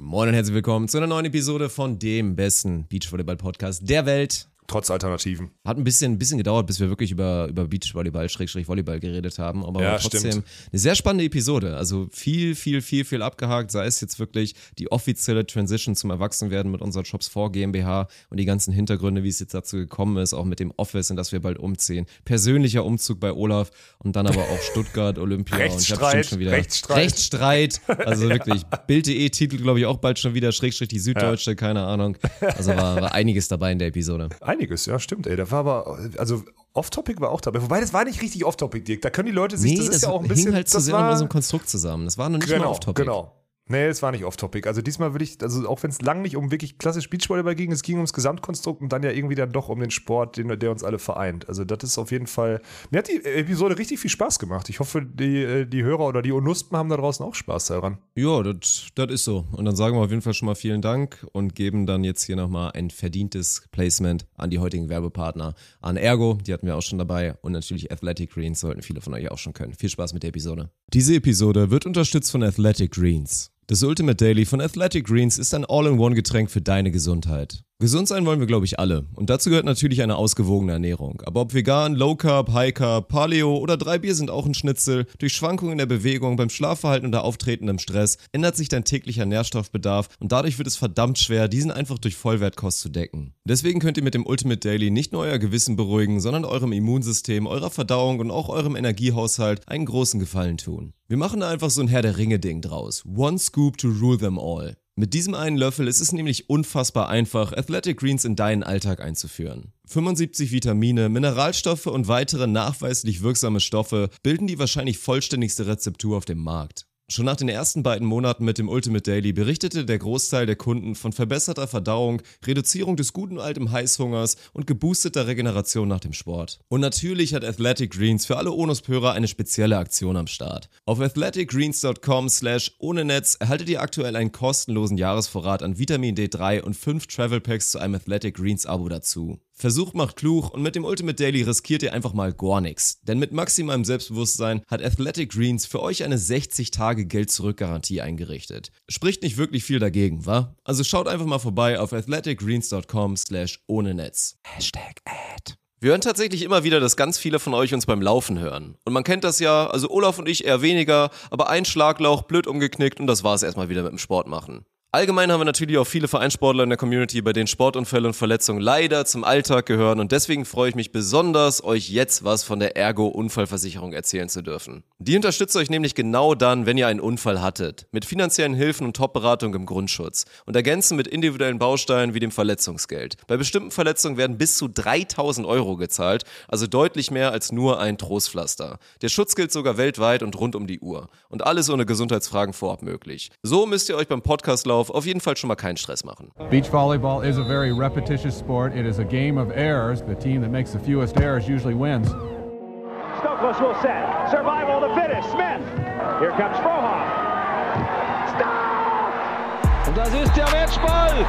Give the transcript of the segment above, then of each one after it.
Moin und herzlich willkommen zu einer neuen Episode von dem besten Beachvolleyball-Podcast der Welt. Trotz Alternativen. Hat ein bisschen, ein bisschen gedauert, bis wir wirklich über, über Beachvolleyball, Schrägstrich Volleyball geredet haben. Aber Ja, trotzdem stimmt. eine sehr spannende Episode. Also viel, viel, viel, viel abgehakt. Sei es jetzt wirklich die offizielle Transition zum Erwachsenwerden mit unserer Shops 4 GmbH und die ganzen Hintergründe, wie es jetzt dazu gekommen ist, auch mit dem Office, in das wir bald umziehen. Persönlicher Umzug bei Olaf und dann aber auch Stuttgart, Olympia. und Rechtsstreit, bestimmt schon wieder Rechtsstreit. Rechtsstreit. Also wirklich. Bild.de Titel, glaube ich, auch bald schon wieder. Schrägstrich die Süddeutsche, keine Ahnung. Also war, war einiges dabei in der Episode. Einiges, ja, stimmt, ey. Da war aber, also Off-Topic war auch dabei. Wobei, das war nicht richtig Off-Topic, Dirk. Da können die Leute sich, das ist ja auch ein bisschen. hing halt zu das sehr war, so einem Konstrukt zusammen. Das war noch nicht mal genau, off-topic. genau. Nee, es war nicht off-topic. Also diesmal würde ich, also auch wenn es lang nicht um wirklich klassisch Beachvolleyball ging, es ging ums Gesamtkonstrukt und dann ja irgendwie dann doch um den Sport, den, der uns alle vereint. Also das ist auf jeden Fall, mir hat die Episode richtig viel Spaß gemacht. Ich hoffe, die, äh, die Hörer oder die Onuspen haben da draußen auch Spaß daran. Ja, das das ist so. Und dann sagen wir auf jeden Fall schon mal vielen Dank und geben dann jetzt hier nochmal ein verdientes Placement an die heutigen Werbepartner. An Ergo, die hatten wir auch schon dabei. Und natürlich Athletic Greens, sollten viele von euch auch schon können. Viel Spaß mit der Episode. Diese Episode wird unterstützt von Athletic Greens. Das Ultimate Daily von Athletic Greens ist ein All-in-One-Getränk für deine Gesundheit. Gesund sein wollen wir, glaube ich, alle. Und dazu gehört natürlich eine ausgewogene Ernährung. Aber ob vegan, Low Carb, High Carb, Paleo oder drei Bier sind auch ein Schnitzel, durch Schwankungen in der Bewegung, beim Schlafverhalten oder auftretendem Stress ändert sich dein täglicher Nährstoffbedarf und dadurch wird es verdammt schwer, diesen einfach durch Vollwertkost zu decken. Deswegen könnt ihr mit dem Ultimate Daily nicht nur euer Gewissen beruhigen, sondern eurem Immunsystem, eurer Verdauung und auch eurem Energiehaushalt einen großen Gefallen tun. Wir machen da einfach so ein Herr der Ringe-Ding draus. One Scoop to rule them all. Mit diesem einen Löffel ist es nämlich unfassbar einfach, Athletic Greens in deinen Alltag einzuführen. 75 Vitamine, Mineralstoffe und weitere nachweislich wirksame Stoffe bilden die wahrscheinlich vollständigste Rezeptur auf dem Markt. Schon nach den ersten beiden Monaten mit dem Ultimate Daily berichtete der Großteil der Kunden von verbesserter Verdauung, Reduzierung des guten alten Heißhungers und geboosteter Regeneration nach dem Sport. Und natürlich hat Athletic Greens für alle Onuspörer eine spezielle Aktion am Start. Auf athleticgreens.com slash ohne Netz erhaltet ihr aktuell einen kostenlosen Jahresvorrat an Vitamin D3 und 5 Travel Packs zu einem Athletic Greens Abo dazu. Versucht macht klug und mit dem Ultimate Daily riskiert ihr einfach mal gar nichts. Denn mit maximalem Selbstbewusstsein hat Athletic Greens für euch eine 60-Tage-Geld-Zurück-Garantie eingerichtet. Spricht nicht wirklich viel dagegen, wa? Also schaut einfach mal vorbei auf athleticgreens.com slash ohne Netz. Hashtag Ad. Wir hören tatsächlich immer wieder, dass ganz viele von euch uns beim Laufen hören. Und man kennt das ja, also Olaf und ich eher weniger, aber ein Schlaglauch, blöd umgeknickt und das war's erstmal wieder mit dem Sport machen. Allgemein haben wir natürlich auch viele Vereinssportler in der Community, bei denen Sportunfälle und Verletzungen leider zum Alltag gehören und deswegen freue ich mich besonders, euch jetzt was von der Ergo Unfallversicherung erzählen zu dürfen. Die unterstützt euch nämlich genau dann, wenn ihr einen Unfall hattet, mit finanziellen Hilfen und Top-Beratung im Grundschutz und ergänzen mit individuellen Bausteinen wie dem Verletzungsgeld. Bei bestimmten Verletzungen werden bis zu 3000 Euro gezahlt, also deutlich mehr als nur ein Trostpflaster. Der Schutz gilt sogar weltweit und rund um die Uhr. Und alles ohne Gesundheitsfragen vorab möglich. So müsst ihr euch beim Podcastlauf auf jeden Fall schon mal keinen Stress machen. Beach volleyball is a very repetitious sport. It is a game of errors. The team that makes the fewest errors usually wins. Stokos will set. Survival of the fittest. Smith. Here comes Frohoff. Stop! Und das ist der Matchball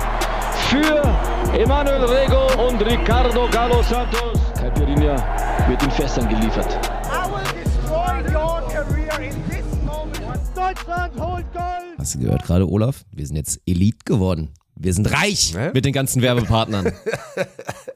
für Emanuel Rego und Ricardo Galo Santos. Caipirinha wird in Fässern geliefert. I will destroy your career in this. Deutschland holt Gold! Hast du gehört gerade, Olaf? Wir sind jetzt Elite geworden. Wir sind reich Hä? mit den ganzen Werbepartnern.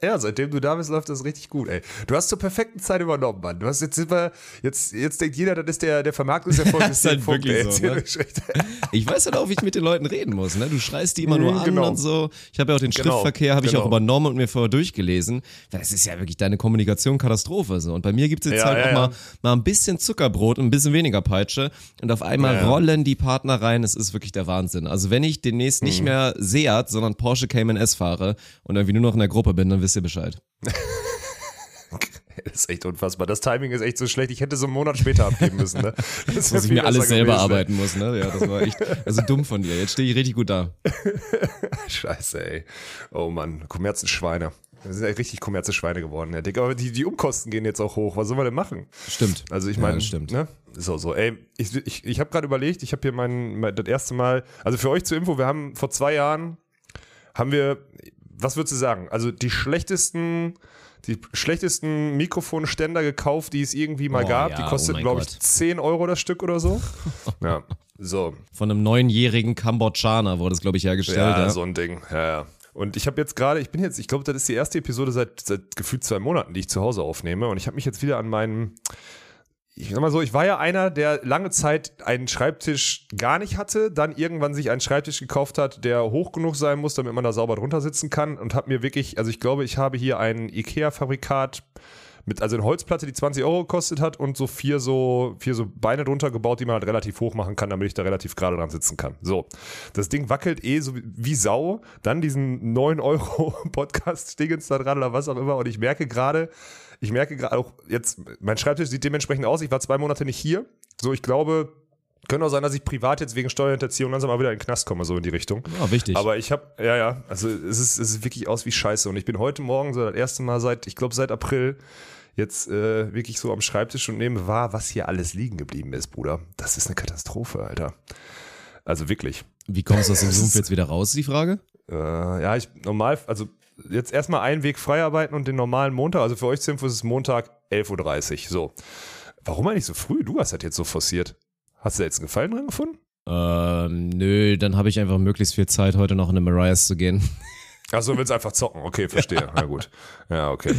Ja, seitdem du da bist, läuft das richtig gut, ey. Du hast zur perfekten Zeit übernommen, Mann. Du hast jetzt immer, jetzt, jetzt denkt jeder, das ist der, der Vermarktungserfolg ist halt Punkt, wirklich so, ne? Ich weiß halt auch, wie ich mit den Leuten reden muss. Ne? Du schreist die immer nur Mhm, an genau. und so. Ich habe ja auch den Genau, Schriftverkehr, habe ich genau. auch übernommen und mir vorher durchgelesen. Das ist ja wirklich deine Kommunikation Katastrophe. So. Und bei mir gibt es jetzt Ja, halt ja, auch ja. Mal, mal ein bisschen Zuckerbrot und ein bisschen weniger Peitsche. Und auf einmal rollen die Partner rein. Es ist wirklich der Wahnsinn. Also wenn ich demnächst Mhm. nicht mehr Seat, sondern Porsche Cayman S fahre und irgendwie nur noch in der Gruppe bin, dann wisst ihr Bescheid. Das ist echt unfassbar. Das Timing ist echt so schlecht. Ich hätte so einen Monat später abgeben müssen, ne? Das Dass ich mir alles selber gewesen, arbeiten muss. Ne? Ja, das war echt also dumm von dir. Jetzt stehe ich richtig gut da. Scheiße, ey. Oh Mann, Kommerzenschweine. Wir sind ja richtig Kommerzenschweine geworden, ja, Dick. Aber die, die Umkosten gehen jetzt auch hoch. Was sollen wir denn machen? Stimmt. Also ich Ja, meine, das stimmt. Ne? So, so, ey, ich, ich, ich habe gerade überlegt, ich habe hier mein, mein, das erste Mal, also für euch zur Info, wir haben vor zwei Jahren, haben wir, was würdest du sagen, also die schlechtesten, die schlechtesten Mikrofonständer gekauft, die es irgendwie mal Oh, gab. ja, die oh kosteten, mein glaube ich, Gott. 10 Euro das Stück oder so. ja. So. Von einem neunjährigen Kambodschaner wurde es, glaube ich, hergestellt. Ja, Ja, so ein Ding. Ja, ja. Und ich habe jetzt gerade, ich bin jetzt, ich glaube, das ist die erste Episode seit, seit gefühlt zwei Monaten, die ich zu Hause aufnehme. Und ich habe mich jetzt wieder an meinen, ich sag mal so, ich war ja einer, der lange Zeit einen Schreibtisch gar nicht hatte, dann irgendwann sich einen Schreibtisch gekauft hat, der hoch genug sein muss, damit man da sauber drunter sitzen kann. Und habe mir wirklich, also ich glaube, ich habe hier ein IKEA-Fabrikat mit, also eine Holzplatte, die 20 Euro gekostet hat und so vier so, vier so Beine drunter gebaut, die man halt relativ hoch machen kann, damit ich da relativ gerade dran sitzen kann. So. Das Ding wackelt eh so wie, Sau. Dann diesen 9 Euro Podcast-Dingens da dran oder was auch immer. Und ich merke gerade, ich merke gerade auch jetzt, mein Schreibtisch sieht dementsprechend aus. Ich war zwei Monate nicht hier. So, ich glaube, könnte auch sein, dass ich privat jetzt wegen Steuerhinterziehung langsam mal wieder in den Knast komme, so in die Richtung. Ja, wichtig. Aber ich habe, ja, ja, also es ist, es ist wirklich aus wie Scheiße. Und ich bin heute Morgen so das erste Mal seit, ich glaube, seit April jetzt äh, wirklich so am Schreibtisch und nehme wahr, was hier alles liegen geblieben ist, Bruder. Das ist eine Katastrophe, Alter. Also wirklich. Wie kommst du aus dem Sumpf jetzt wieder raus, ist die Frage? Äh, ja, ich normal, also jetzt erstmal einen Weg frei arbeiten und den normalen Montag, also für euch zur Info ist es Montag 11.30 Uhr. So. Warum eigentlich so früh? Du hast das jetzt so forciert. Hast du jetzt einen Gefallen dran gefunden? Ähm, nö, dann habe ich einfach möglichst viel Zeit, heute noch in eine Mariah's zu gehen. Achso, willst einfach zocken. Okay, verstehe. Na gut. Ja, okay.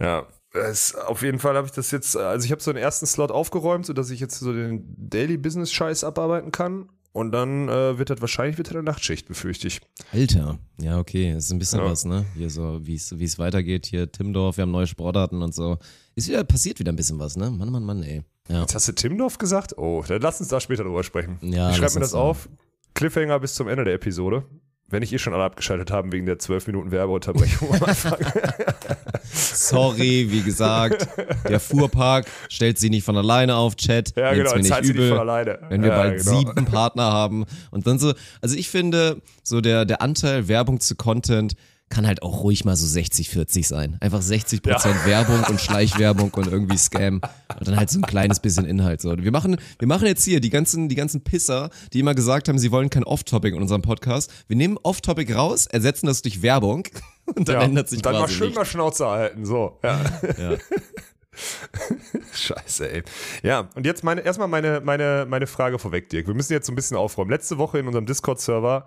Ja. Es, auf jeden Fall habe ich das jetzt, also ich habe so den ersten Slot aufgeräumt, sodass ich jetzt so den Daily Business Scheiß abarbeiten kann. Und dann äh, wird das wahrscheinlich wieder eine Nachtschicht, befürchte ich. Alter, ja, okay, das ist ein bisschen Ja. was, ne? Hier so, wie es wie es weitergeht, hier Timdorf, wir haben neue Sportarten und so. Ist wieder, passiert wieder ein bisschen was, ne? Mann, Mann, Mann, ey. Ja. Jetzt hast du Timdorf gesagt? Oh, dann lass uns da später drüber sprechen. Ja, ich schreibe mir das da. auf. Cliffhanger bis zum Ende der Episode. Wenn nicht eh schon alle abgeschaltet haben wegen der 12 Minuten Werbeunterbrechung am Anfang. Sorry, wie gesagt, der Fuhrpark stellt sie nicht von alleine auf, Chat. Ja, genau, mir nicht sie nicht übel, von alleine. Wenn wir Ja, bald genau. sieben Partner haben und dann so, also ich finde, so der, der Anteil Werbung zu Content kann halt auch ruhig mal so 60, 40 sein. Einfach 60 Prozent Werbung und Schleichwerbung und irgendwie Scam und dann halt so ein kleines bisschen Inhalt. So, wir machen, wir machen jetzt hier die ganzen, die ganzen Pisser, die immer gesagt haben, sie wollen kein Off-Topic in unserem Podcast. Wir nehmen Off-Topic raus, ersetzen das durch Werbung und dann Ja, ändert sich und dann mal quasi schön nichts. mal Schnauze halten. So, ja. Ja. Scheiße, ey. Ja, und jetzt meine, erstmal meine, meine, meine Frage vorweg, Dirk. Wir müssen jetzt so ein bisschen aufräumen. Letzte Woche in unserem Discord-Server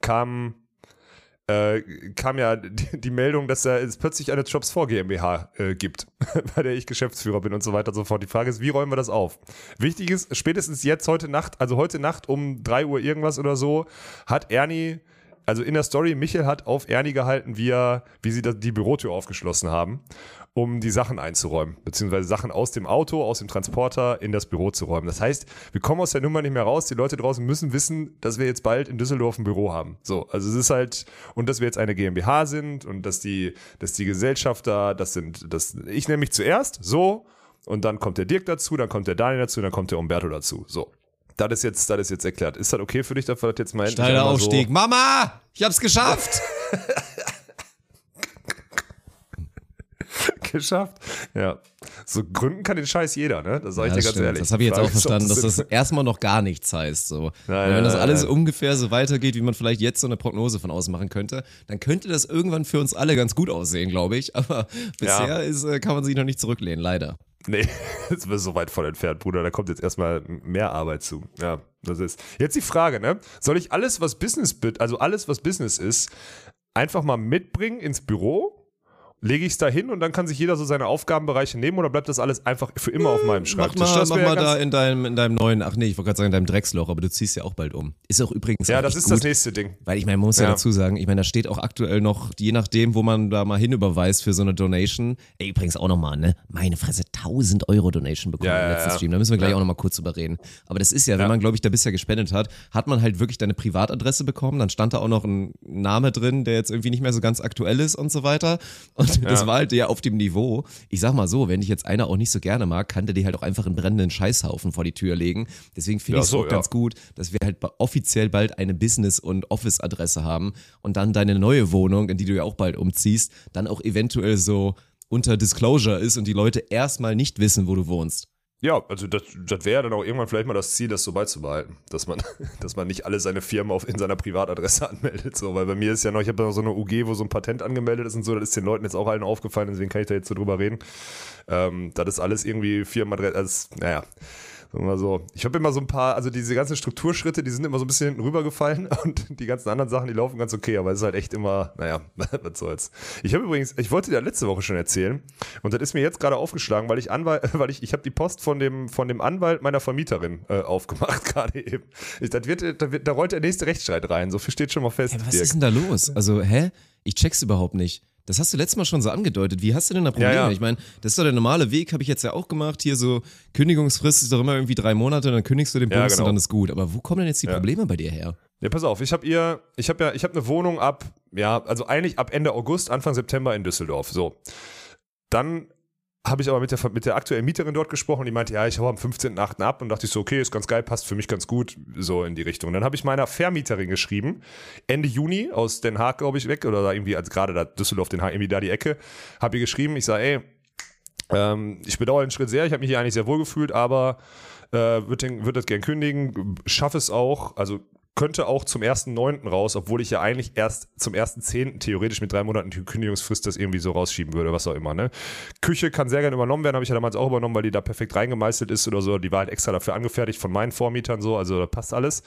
kam, äh, kam ja die, Meldung, dass es plötzlich eine Jobs 4 GmbH äh, gibt, bei der ich Geschäftsführer bin und so weiter und so fort. Die Frage ist, wie räumen wir das auf? Wichtig ist, spätestens jetzt, heute Nacht, also heute Nacht um 3 Uhr irgendwas oder so, hat Ernie also in der Story, Michel hat auf Ernie gehalten, wie, er, wie sie die Bürotür aufgeschlossen haben, um die Sachen einzuräumen, beziehungsweise Sachen aus dem Auto, aus dem Transporter in das Büro zu räumen. Das heißt, wir kommen aus der Nummer nicht mehr raus. Die Leute draußen müssen wissen, dass wir jetzt bald in Düsseldorf ein Büro haben. So, also es ist halt, und dass wir jetzt eine GmbH sind und dass die, dass die Gesellschafter, das sind, das, ich nehme mich zuerst, so, und dann kommt der Dirk dazu, dann kommt der Daniel dazu, dann kommt der Umberto dazu. So. Das ist jetzt, das ist jetzt erklärt. Ist das okay für dich, dass wir das jetzt mal Steiler einmal so- Aufstieg. Mama, ich hab's geschafft. geschafft. Ja. So gründen kann den Scheiß jeder, ne? Das sage ich Ja, dir ganz stimmt. ehrlich. Das habe ich jetzt Frage auch verstanden, dass das erstmal noch gar nichts heißt. So. Nein, wenn das alles nein. ungefähr so weitergeht, wie man vielleicht jetzt so eine Prognose von außen machen könnte, dann könnte das irgendwann für uns alle ganz gut aussehen, glaube ich. Aber bisher Ja. ist, äh, kann man sich noch nicht zurücklehnen, leider. Nee, jetzt bist du so weit von entfernt, Bruder. Da kommt jetzt erstmal mehr Arbeit zu. Ja, das ist. Jetzt die Frage, ne? Soll ich alles, was Business also alles, was Business ist, einfach mal mitbringen ins Büro? Lege ich es da hin und dann kann sich jeder so seine Aufgabenbereiche nehmen oder bleibt das alles einfach für immer auf meinem Mach Schreibtisch? mal, Das mach ja mal da in deinem, in deinem neuen, ach nee, ich wollte gerade sagen in deinem Drecksloch, aber du ziehst ja auch bald um. Ist auch übrigens Ja, das ist gut. das nächste Ding. Weil ich meine, man muss ja. Ja. dazu sagen, ich meine, da steht auch aktuell noch, je nachdem, wo man da mal hinüberweist für so eine Donation. Ey, übrigens auch nochmal, ne? Meine Fresse, 1000 Euro Donation bekommen Ja, im letzten. Stream. Da müssen wir gleich auch nochmal kurz drüber reden. Aber das ist ja, Ja. wenn man, glaube ich, da bisher gespendet hat, hat man halt wirklich deine Privatadresse bekommen. Dann stand da auch noch ein Name drin, der jetzt irgendwie nicht mehr so ganz aktuell ist und so weiter. Und das Ja. war halt ja auf dem Niveau. Ich sag mal so, wenn dich jetzt einer auch nicht so gerne mag, kann der dir halt auch einfach einen brennenden Scheißhaufen vor die Tür legen. Deswegen finde Ja, ich es so, auch ja. ganz gut, dass wir halt offiziell bald eine Business- und Office-Adresse haben und dann deine neue Wohnung, in die du ja auch bald umziehst, dann auch eventuell so unter Disclosure ist und die Leute erstmal nicht wissen, wo du wohnst. Ja, also das, das wäre dann auch irgendwann vielleicht mal das Ziel, das so beizubehalten, dass man, dass man nicht alle seine Firmen auf, in seiner Privatadresse anmeldet, so, weil bei mir ist ja noch, ich habe noch so eine UG, wo so ein Patent angemeldet ist und so, das ist den Leuten jetzt auch allen aufgefallen, deswegen kann ich da jetzt so drüber reden. Ähm, das ist alles irgendwie Firmenadresse, also, naja, Sagen wir so. Ich habe immer so ein paar, also diese ganzen Strukturschritte, die sind immer so ein bisschen hinten rübergefallen und die ganzen anderen Sachen, die laufen ganz okay, aber es ist halt echt immer, naja, was soll's. Ich habe übrigens, ich wollte dir letzte Woche schon erzählen und das ist mir jetzt gerade aufgeschlagen, weil ich Anwalt, weil ich, ich habe die Post von dem, von dem Anwalt meiner Vermieterin äh, aufgemacht gerade eben. Ich, das wird, da, wird, da rollt der nächste Rechtsstreit rein, so viel steht schon mal fest. Hey, was Dirk. ist denn da los? Also, hä? Ich check's überhaupt nicht. Das hast du letztes Mal schon so angedeutet. Wie hast du denn da Probleme? Ja, ja. Ich meine, das ist doch der normale Weg, habe ich jetzt ja auch gemacht. Hier so Kündigungsfrist ist doch immer irgendwie drei Monate, dann kündigst du den Ja, Bums und genau. dann ist gut. Aber wo kommen denn jetzt die Ja. Probleme bei dir her? Ja, pass auf, ich habe ihr, ich habe ja, ich habe eine Wohnung ab, ja, also eigentlich ab Ende August, Anfang September in Düsseldorf. So. Dann habe ich aber mit der, mit der aktuellen Mieterin dort gesprochen, die meinte, ja, ich hau am 15.8. ab und dachte ich so, okay, ist ganz geil, passt für mich ganz gut, so in die Richtung. Dann habe ich meiner Vermieterin geschrieben, Ende Juni aus Den Haag, glaube ich, weg, oder da irgendwie, also gerade da Düsseldorf, Den Haag, irgendwie da die Ecke, habe ihr geschrieben, ich sage, ey, ähm, ich bedauere den Schritt sehr, ich habe mich hier eigentlich sehr wohl gefühlt, aber äh, würde würd das gern kündigen, schaffe es auch, also könnte auch zum 1.9. raus, obwohl ich ja eigentlich erst zum 1.10. theoretisch mit drei Monaten die Kündigungsfrist das irgendwie so rausschieben würde, was auch immer. Ne? Küche kann sehr gerne übernommen werden, habe ich ja damals auch übernommen, weil die da perfekt reingemeißelt ist oder so. Die war halt extra dafür angefertigt von meinen Vormietern so, also da passt alles.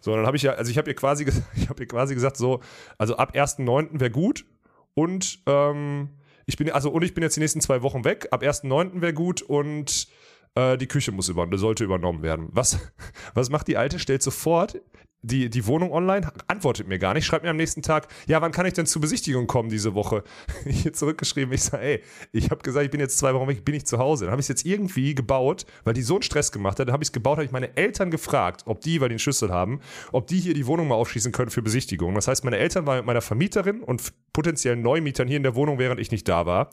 So, dann habe ich ja, also ich habe ihr quasi, ich habe ihr quasi gesagt, so, also ab 1.9. wäre gut und ähm, ich bin, also und ich bin jetzt die nächsten zwei Wochen weg. Ab 1.9. wäre gut und äh, die Küche muss über, sollte übernommen werden. Was, was macht die Alte? Stellt sofort die, die Wohnung online, antwortet mir gar nicht, schreibt mir am nächsten Tag, ja, wann kann ich denn zur Besichtigung kommen diese Woche? Hier zurückgeschrieben, ich sage, ey, ich habe gesagt, ich bin jetzt zwei Wochen weg, bin ich zu Hause. Dann habe ich es jetzt irgendwie gebaut, weil die so einen Stress gemacht hat. Dann habe ich es gebaut, habe ich meine Eltern gefragt, ob die, weil die einen Schlüssel haben, ob die hier die Wohnung mal aufschließen können für Besichtigung. Das heißt, meine Eltern waren mit meiner Vermieterin und potenziellen Neumietern hier in der Wohnung, während ich nicht da war.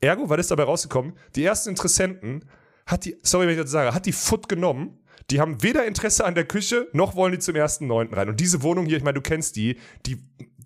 Ergo, was ist dabei rausgekommen? Die ersten Interessenten hat die, sorry, wenn ich das sage, hat die Foot genommen. Die haben weder Interesse an der Küche, noch wollen die zum 1.9. rein. Und diese Wohnung hier, ich meine, du kennst die, die,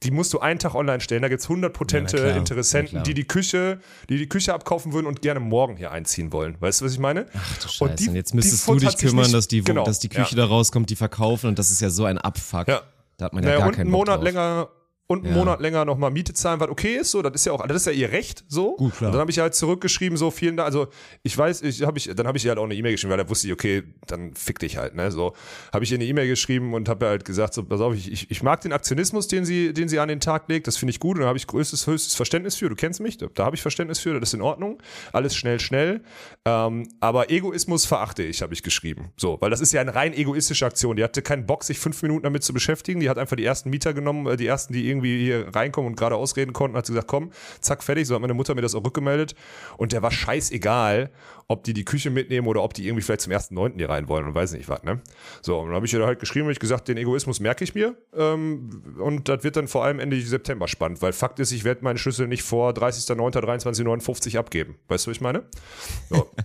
die musst du einen Tag online stellen. Da gibt es 100 potente Ja, Interessenten, die die Küche, die die Küche abkaufen würden und gerne morgen hier einziehen wollen. Weißt du, was ich meine? Ach du Scheiße. Und, die- jetzt die müsstest du dich kümmern, nicht- dass, die, genau, dass die Küche ja. da rauskommt, die verkaufen und das ist ja so ein Abfuck. Ja. Da hat man ja Naja, gar und keinen einen Bock Monat drauf. länger und einen Ja. Monat länger nochmal Miete zahlen, was okay ist, so, das ist ja auch, das ist ja ihr Recht, so. Gut, klar. Und dann habe ich halt zurückgeschrieben, so, vielen Dank, also ich weiß, ich habe ich, dann habe ich ihr halt auch eine E-Mail geschrieben, weil da wusste ich, okay, dann fick dich halt, ne, so. Habe ich ihr eine E-Mail geschrieben und habe halt gesagt, so, pass auf, ich, ich, ich mag den Aktionismus, den sie, den sie an den Tag legt, das finde ich gut und da habe ich größtes, höchstes Verständnis für, du kennst mich, da, da habe ich Verständnis für, das ist in Ordnung, alles schnell, schnell, ähm, aber Egoismus verachte ich, habe ich geschrieben, so, weil das ist ja eine rein egoistische Aktion, die hatte keinen Bock, sich fünf Minuten damit zu beschäftigen, die hat einfach die ersten Mieter genommen, äh, die ersten, die irgendwie hier reinkommen und gerade ausreden konnten, hat sie gesagt, komm, zack, fertig, so hat meine Mutter mir das auch rückgemeldet und der war scheißegal, ob die die Küche mitnehmen oder ob die irgendwie vielleicht zum 1.9. hier rein wollen und weiß nicht was, ne? So, und dann habe ich ihr da halt geschrieben, hab ich gesagt, den Egoismus merke ich mir ähm, und das wird dann vor allem Ende September spannend, weil Fakt ist, ich werde meine Schlüssel nicht vor 30.09.23.59 abgeben. Weißt du, was ich meine? So.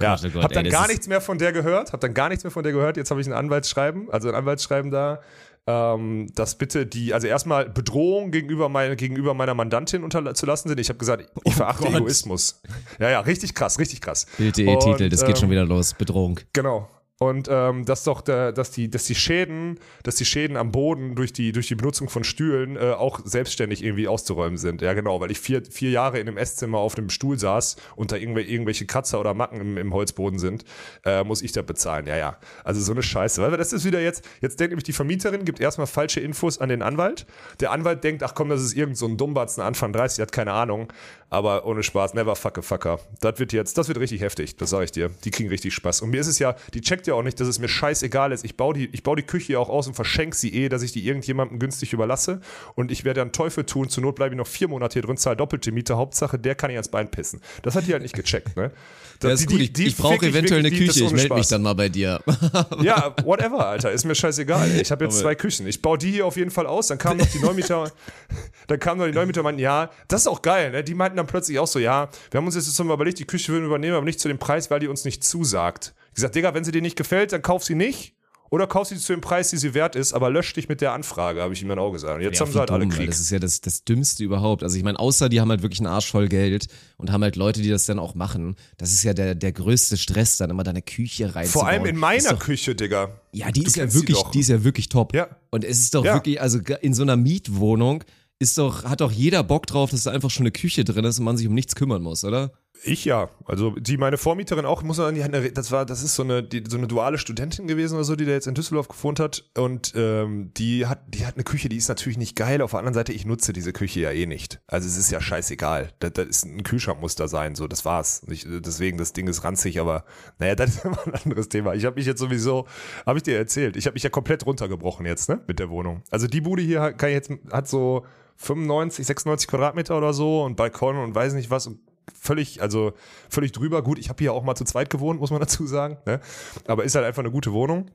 Ja, oh Gott, hab dann ey, gar nichts mehr von der gehört, hab dann gar nichts mehr von der gehört. Jetzt habe ich ein Anwaltsschreiben, also ein Anwaltsschreiben da, ähm, dass bitte die, also erstmal Bedrohung gegenüber, meine, gegenüber meiner Mandantin unterzulassen sind. Ich habe gesagt, ich verachte Oh. Egoismus. Ja, ja, richtig krass, richtig krass. Bild.de Titel, das geht ähm, schon wieder los. Bedrohung. Genau. Und ähm, dass doch der, dass die, dass die Schäden, dass die Schäden am Boden durch die, durch die Benutzung von Stühlen äh, auch selbstständig irgendwie auszuräumen sind. Ja, genau, weil ich vier, vier Jahre in einem Esszimmer auf einem Stuhl saß und da irgendwelche, irgendwelche Kratzer oder Macken im, im Holzboden sind, äh, muss ich da bezahlen. Ja, ja. Also so eine Scheiße. Weil das ist wieder jetzt, jetzt denkt nämlich die Vermieterin, gibt erstmal falsche Infos an den Anwalt. Der Anwalt denkt, ach komm, das ist irgend so ein Dummbatzen Anfang 30, hat keine Ahnung. Aber ohne Spaß, never fuck a fucker. Das wird jetzt, das wird richtig heftig, das sage ich dir. Die kriegen richtig Spaß. Und mir ist es ja, die checkt ja auch nicht, dass es mir scheißegal ist. Ich baue die, ich baue die Küche ja auch aus und verschenke sie eh, dass ich die irgendjemandem günstig überlasse. Und ich werde dann Teufel tun. Zur Not bleibe ich noch vier Monate hier drin, zahle doppelte Miete. Hauptsache, der kann ich ans Bein pissen. Das hat die halt nicht gecheckt, ne? Ja, ist die- gut. Ich, die ich brauche eventuell eine wirklich, das Küche. Ich melde mich dann mal bei dir. Ja, whatever, Alter. Ist mir scheißegal. Ich habe jetzt zwei Küchen. Ich baue die hier auf jeden Fall aus. Dann kamen noch die Neumieter, dann kamen noch die Neumieter und meinten, ja, das ist auch geil. Ne? Die meinten dann plötzlich auch so, ja, wir haben uns jetzt mal überlegt, die Küche würden wir übernehmen, aber nicht zu dem Preis, weil die uns nicht zusagt. Ich gesagt, Digga, wenn sie dir nicht gefällt, dann kauf sie nicht. Oder kauf sie zu dem Preis, die sie wert ist, aber lösch dich mit der Anfrage, habe ich ihm dann auch gesagt. Und jetzt haben wie sie halt alle dumm, weil Krieg. Das ist ja das, das Dümmste überhaupt. Also ich meine, außer die haben halt wirklich einen Arsch voll Geld und haben halt Leute, die das dann auch machen. Das ist ja der, der größte Stress, dann immer deine Küche reinzubauen. Vor allem in meiner doch, Küche, Digga. Ja, die Du ist ja wirklich, die ist ja wirklich top. Ja. Und es ist doch Ja. wirklich, also in so einer Mietwohnung ist doch, hat doch jeder Bock drauf, dass da einfach schon eine Küche drin ist und man sich um nichts kümmern muss, oder? Ich ja. Also die meine Vormieterin auch, muss man sagen, die das war, das ist so eine, die, so eine duale Studentin gewesen oder so, die da jetzt in Düsseldorf gewohnt hat. Und ähm, die hat, die hat eine Küche, die ist natürlich nicht geil. Auf der anderen Seite, ich nutze diese Küche ja eh nicht. Also es ist ja scheißegal. Das, das ist ein Kühlschrank muss da sein, so das war's. Ich, deswegen, das Ding ist ranzig, aber naja, das ist immer ein anderes Thema. Ich habe mich jetzt sowieso, habe ich dir erzählt, ich habe mich ja komplett runtergebrochen jetzt, ne, mit der Wohnung. Also die Bude hier kann jetzt, hat so 95, 96 Quadratmeter oder so und Balkon und weiß nicht was und völlig, also völlig drüber. Gut, ich habe hier auch mal zu zweit gewohnt, muss man dazu sagen. Ne? Aber ist halt einfach eine gute Wohnung.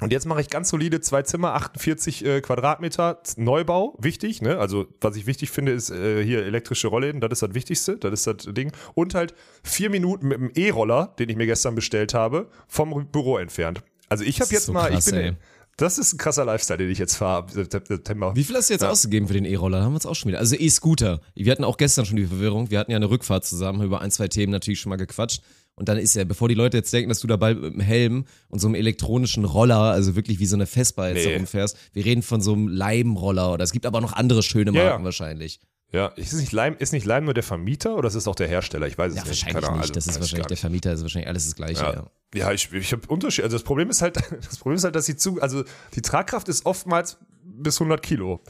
Und jetzt mache ich ganz solide zwei Zimmer, 48 äh, Quadratmeter, Neubau, wichtig, ne? Also was ich wichtig finde, ist äh, hier elektrische Rollläden, das ist das Wichtigste, das ist das Ding. Und halt vier Minuten mit dem E-Roller, den ich mir gestern bestellt habe, vom Büro entfernt. Also ich habe jetzt so mal, krass, ich bin, ey. Das ist ein krasser Lifestyle, den ich jetzt fahre ab September. Wie viel hast du jetzt Ja. ausgegeben für den E-Roller? Haben wir uns auch schon wieder. Also E-Scooter. Wir hatten auch gestern schon die Verwirrung. Wir hatten ja eine Rückfahrt zusammen, haben über ein, zwei Themen natürlich schon mal gequatscht. Und dann ist ja, bevor die Leute jetzt denken, dass du da bald mit einem Helm und so einem elektronischen Roller, also wirklich wie so eine Vespa jetzt Nee. rumfährst, wir reden von so einem Leimroller oder es gibt aber noch andere schöne Ja, Marken ja. wahrscheinlich. Ja, ist nicht Leim, ist nicht Leim nur der Vermieter oder ist es auch der Hersteller? Ich weiß es Ja, nicht. wahrscheinlich Keine nicht. Das also, ist weiß ich wahrscheinlich der Vermieter, ist wahrscheinlich alles das Gleiche. Ja. Ja, ja ich, ich habe Unterschied. Also das Problem ist halt, das Problem ist halt, dass sie zu, also die Tragkraft ist oftmals bis 100 Kilo.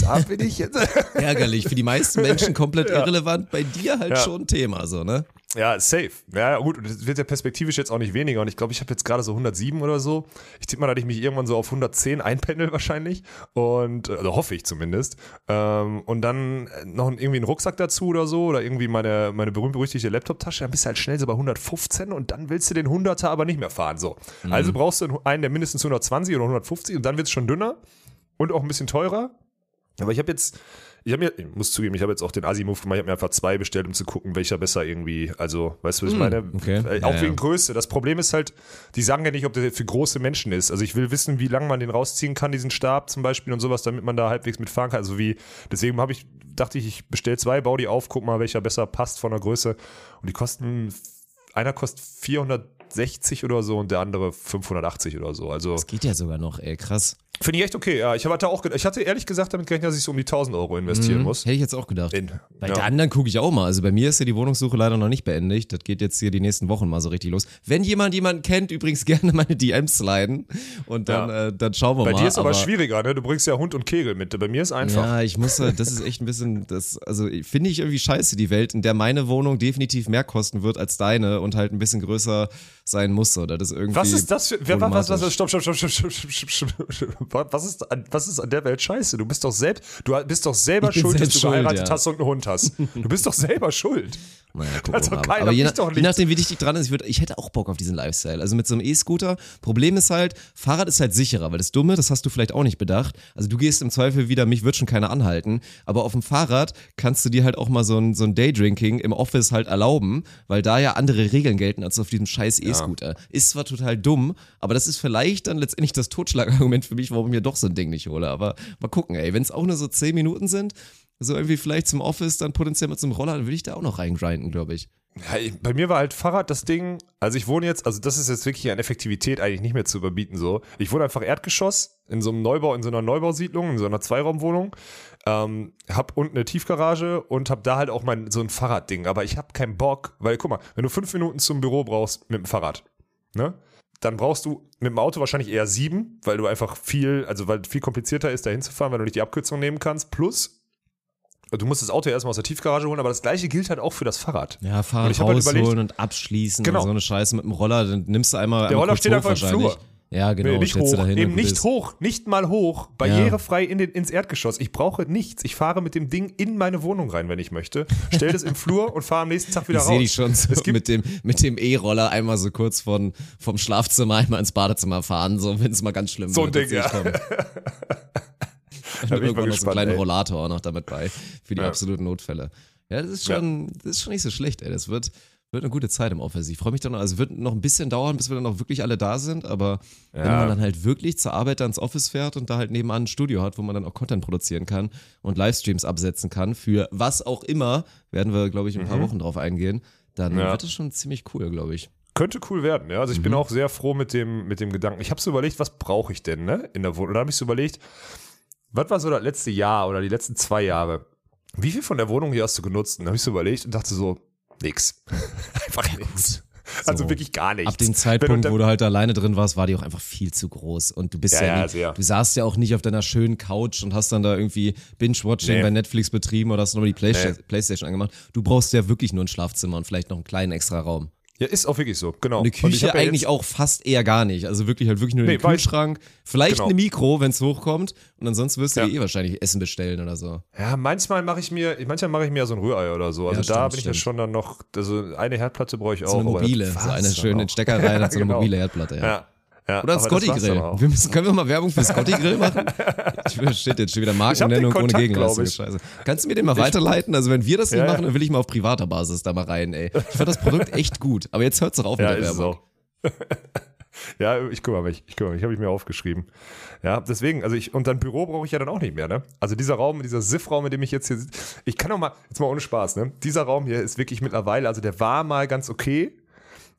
Da bin ich jetzt. Ärgerlich. Für die meisten Menschen komplett irrelevant. Bei dir halt Ja. schon ein Thema, so, ne? ja, safe. Ja, gut, und es wird ja perspektivisch jetzt auch nicht weniger. Und ich glaube, ich habe jetzt gerade so 107 oder so. Ich tippe mal, dass ich mich irgendwann so auf 110 einpendel wahrscheinlich. Und, also hoffe ich zumindest. Ähm, und dann noch irgendwie einen Rucksack dazu oder so. Oder irgendwie meine, meine berühmt-berüchtigte Laptop-Tasche. Dann bist du halt schnell so bei 115 und dann willst du den 100er aber nicht mehr fahren. So. Also brauchst du einen, der mindestens 120 oder 150 und dann wird es schon dünner und auch ein bisschen teurer. Aber ich habe jetzt, ich habe mir, ich muss zugeben, ich habe jetzt auch den Asi-Move gemacht, ich habe mir einfach zwei bestellt, um zu gucken, welcher besser irgendwie, also, weißt du, was ich meine? okay. Äh, Ja, auch ja. wegen Größe. Das Problem ist halt, die sagen ja nicht, ob der für große Menschen ist. Also ich will wissen, wie lang man den rausziehen kann, diesen Stab zum Beispiel und sowas, damit man da halbwegs mitfahren kann. Also wie, deswegen habe ich, dachte ich, ich bestell zwei, baue die auf, guck mal, welcher besser passt von der Größe. Und die kosten, einer kostet 460 oder so und der andere 580 oder so. Also Das geht ja sogar noch, ey, krass. Finde ich echt okay, ja. Ich hatte auch, ich hatte ehrlich gesagt damit gerechnet, dass ich so um die 1000 Euro investieren muss. Hätte ich jetzt auch gedacht. In, Bei ja. der anderen gucke ich auch mal. Also bei mir ist ja die Wohnungssuche leider noch nicht beendet. Das geht jetzt hier die nächsten Wochen mal so richtig los. Wenn jemand jemanden kennt, übrigens gerne meine DMs sliden und dann, Ja. äh, dann schauen wir Bei mal. dir ist aber, schwieriger, ne? Du bringst ja Hund und Kegel mit. Bei mir ist einfach. Ja, ich muss halt, das ist echt ein bisschen, das, also finde ich irgendwie scheiße, die Welt, in der meine Wohnung definitiv mehr kosten wird als deine und halt ein bisschen größer sein muss. So. Das irgendwie Was ist das für. Wer, was, was, was, stopp, stopp, stopp, stopp, stopp, stopp, stopp, stopp. Was ist, an- was ist an der Welt scheiße? Du bist doch selbst, du bist doch selber schuld, dass selbst du schuld, geheiratet ja. hast und einen Hund hast. Du bist doch selber schuld. Naja, Kannst wir doch mal. keiner, Aber je, nach, je nachdem, wie dicht dran ist, ich, würd, ich hätte auch Bock auf diesen Lifestyle. Also mit so einem E-Scooter. Problem ist halt, Fahrrad ist halt sicherer, weil das Dumme, das hast du vielleicht auch nicht bedacht. Also du gehst im Zweifel wieder, mich wird schon keiner anhalten. Aber auf dem Fahrrad kannst du dir halt auch mal so ein, so ein Daydrinking im Office halt erlauben, weil da ja andere Regeln gelten als auf diesem scheiß E-Scooter. Ist zwar total dumm, aber das ist vielleicht dann letztendlich das Totschlagargument für mich, warum ich mir doch so ein Ding nicht hole. Aber mal gucken, ey. Wenn es auch nur so 10 Minuten sind, so irgendwie vielleicht zum Office, dann potenziell mit so einem Roller, dann würde ich da auch noch reingrinden, glaube ich. Ja, bei mir war halt Fahrrad das Ding. Also ich wohne jetzt, also das ist jetzt wirklich an Effektivität eigentlich nicht mehr zu überbieten so. Ich wohne einfach Erdgeschoss in so einem Neubau, in so einer Neubausiedlung, in so einer Zweiraumwohnung. Ähm, hab unten eine Tiefgarage und hab da halt auch mein so ein Fahrradding. Aber ich hab keinen Bock, weil guck mal, wenn du fünf Minuten zum Büro brauchst mit dem Fahrrad, ne? Dann brauchst du mit dem Auto wahrscheinlich eher sieben, weil du einfach viel, also weil viel komplizierter ist, da hinzufahren, weil du nicht die Abkürzung nehmen kannst. Plus, du musst das Auto erstmal aus der Tiefgarage holen, aber das gleiche gilt halt auch für das Fahrrad. Ja, Und Fahrrad ich hab halt rausholen überlegt- und abschließen Genau. und so eine Scheiße mit dem Roller, dann nimmst du einmal Der einmal Roller steht einfach im. Flur. Ja, genau, Nee, nicht du hoch, eben nicht hoch, nicht mal hoch, barrierefrei in den, ins Erdgeschoss. Ich brauche nichts. Ich fahre mit dem Ding in meine Wohnung rein, wenn ich möchte. Stell das im Flur und fahre am nächsten Tag wieder Ich raus. sehe dich schon so mit dem, mit dem E-Roller einmal so kurz von, vom Schlafzimmer einmal ins Badezimmer fahren, so wenn es mal ganz schlimm So ein wird. Ding, das sehe ich ja. Und ich irgendwann noch so einen kleinen ey. Rollator auch noch damit bei, für die Ja. absoluten Notfälle. Ja, das ist schon, das ist schon nicht so schlecht, ey. Das wird, wird eine gute Zeit im Office. Ich freue mich dann, also es wird noch ein bisschen dauern, bis wir dann auch wirklich alle da sind, aber wenn Ja. man dann halt wirklich zur Arbeit da ins Office fährt und da halt nebenan ein Studio hat, wo man dann auch Content produzieren kann und Livestreams absetzen kann, für was auch immer, werden wir, glaube ich, in ein paar Wochen drauf eingehen, dann Mhm. Ja. wird das schon ziemlich cool, glaube ich. könnte cool werden, ja. Also ich Mhm. bin auch sehr froh mit dem, mit dem Gedanken. Ich habe so überlegt, was brauche ich denn, ne? In der Wohnung. Und da habe ich so überlegt, was war so das letzte Jahr oder die letzten zwei Jahre? Wie viel von der Wohnung hier hast du genutzt? Und da habe ich so überlegt und dachte so, nix. Einfach nix. Also So. wirklich gar nichts. Ab dem Zeitpunkt, wo du halt alleine drin warst, war die auch einfach viel zu groß. Und du bist Ja, ja, ja, nie, sehr. du saßt ja auch nicht auf deiner schönen Couch und hast dann da irgendwie Binge-Watching Nee. bei Netflix betrieben oder hast nochmal die Playsta Nee. Playstation angemacht. Du brauchst ja wirklich nur ein Schlafzimmer und vielleicht noch einen kleinen extra Raum. Ja, ist auch wirklich so, genau. Eine Küche ja eigentlich jetzt- auch fast eher gar nicht. Also wirklich halt wirklich nur Nee, den Kühlschrank, vielleicht Genau. eine Mikro, wenn es hochkommt. Und ansonsten wirst du Ja. dir eh wahrscheinlich Essen bestellen oder so. Ja, manchmal mache ich mir, manchmal mache ich mir ja so ein Rührei oder so. Also Ja, da stimmt, bin ich ja schon dann noch, also eine Herdplatte brauche ich auch. So eine mobile, so eine schöne in Stecker rein, hat so eine Genau. mobile Herdplatte. Ja. Ja. Oder ein Scotty Grill. Wir müssen, können wir mal Werbung für Scotty Grill machen? Ich verstehe jetzt schon wieder Markennennung Ich ohne Gegenleistung. ich. Scheiße. Kannst du mir den mal weiterleiten? Also wenn wir das nicht Ja, machen, dann will ich mal auf privater Basis da mal rein, ey. Ich fand das Produkt echt gut. Aber jetzt hört's doch auf mit der Werbung. auch. ja, ich kümmere mich. Ich kümmere mich. Habe ich mir aufgeschrieben. Ja, deswegen, also ich, und dann Büro brauche ich ja dann auch nicht mehr, ne? Also dieser Raum, dieser SIF-Raum, in dem ich jetzt hier sitze, ich kann auch mal, jetzt mal ohne Spaß, ne? Dieser Raum hier ist wirklich mittlerweile, also der war mal ganz okay.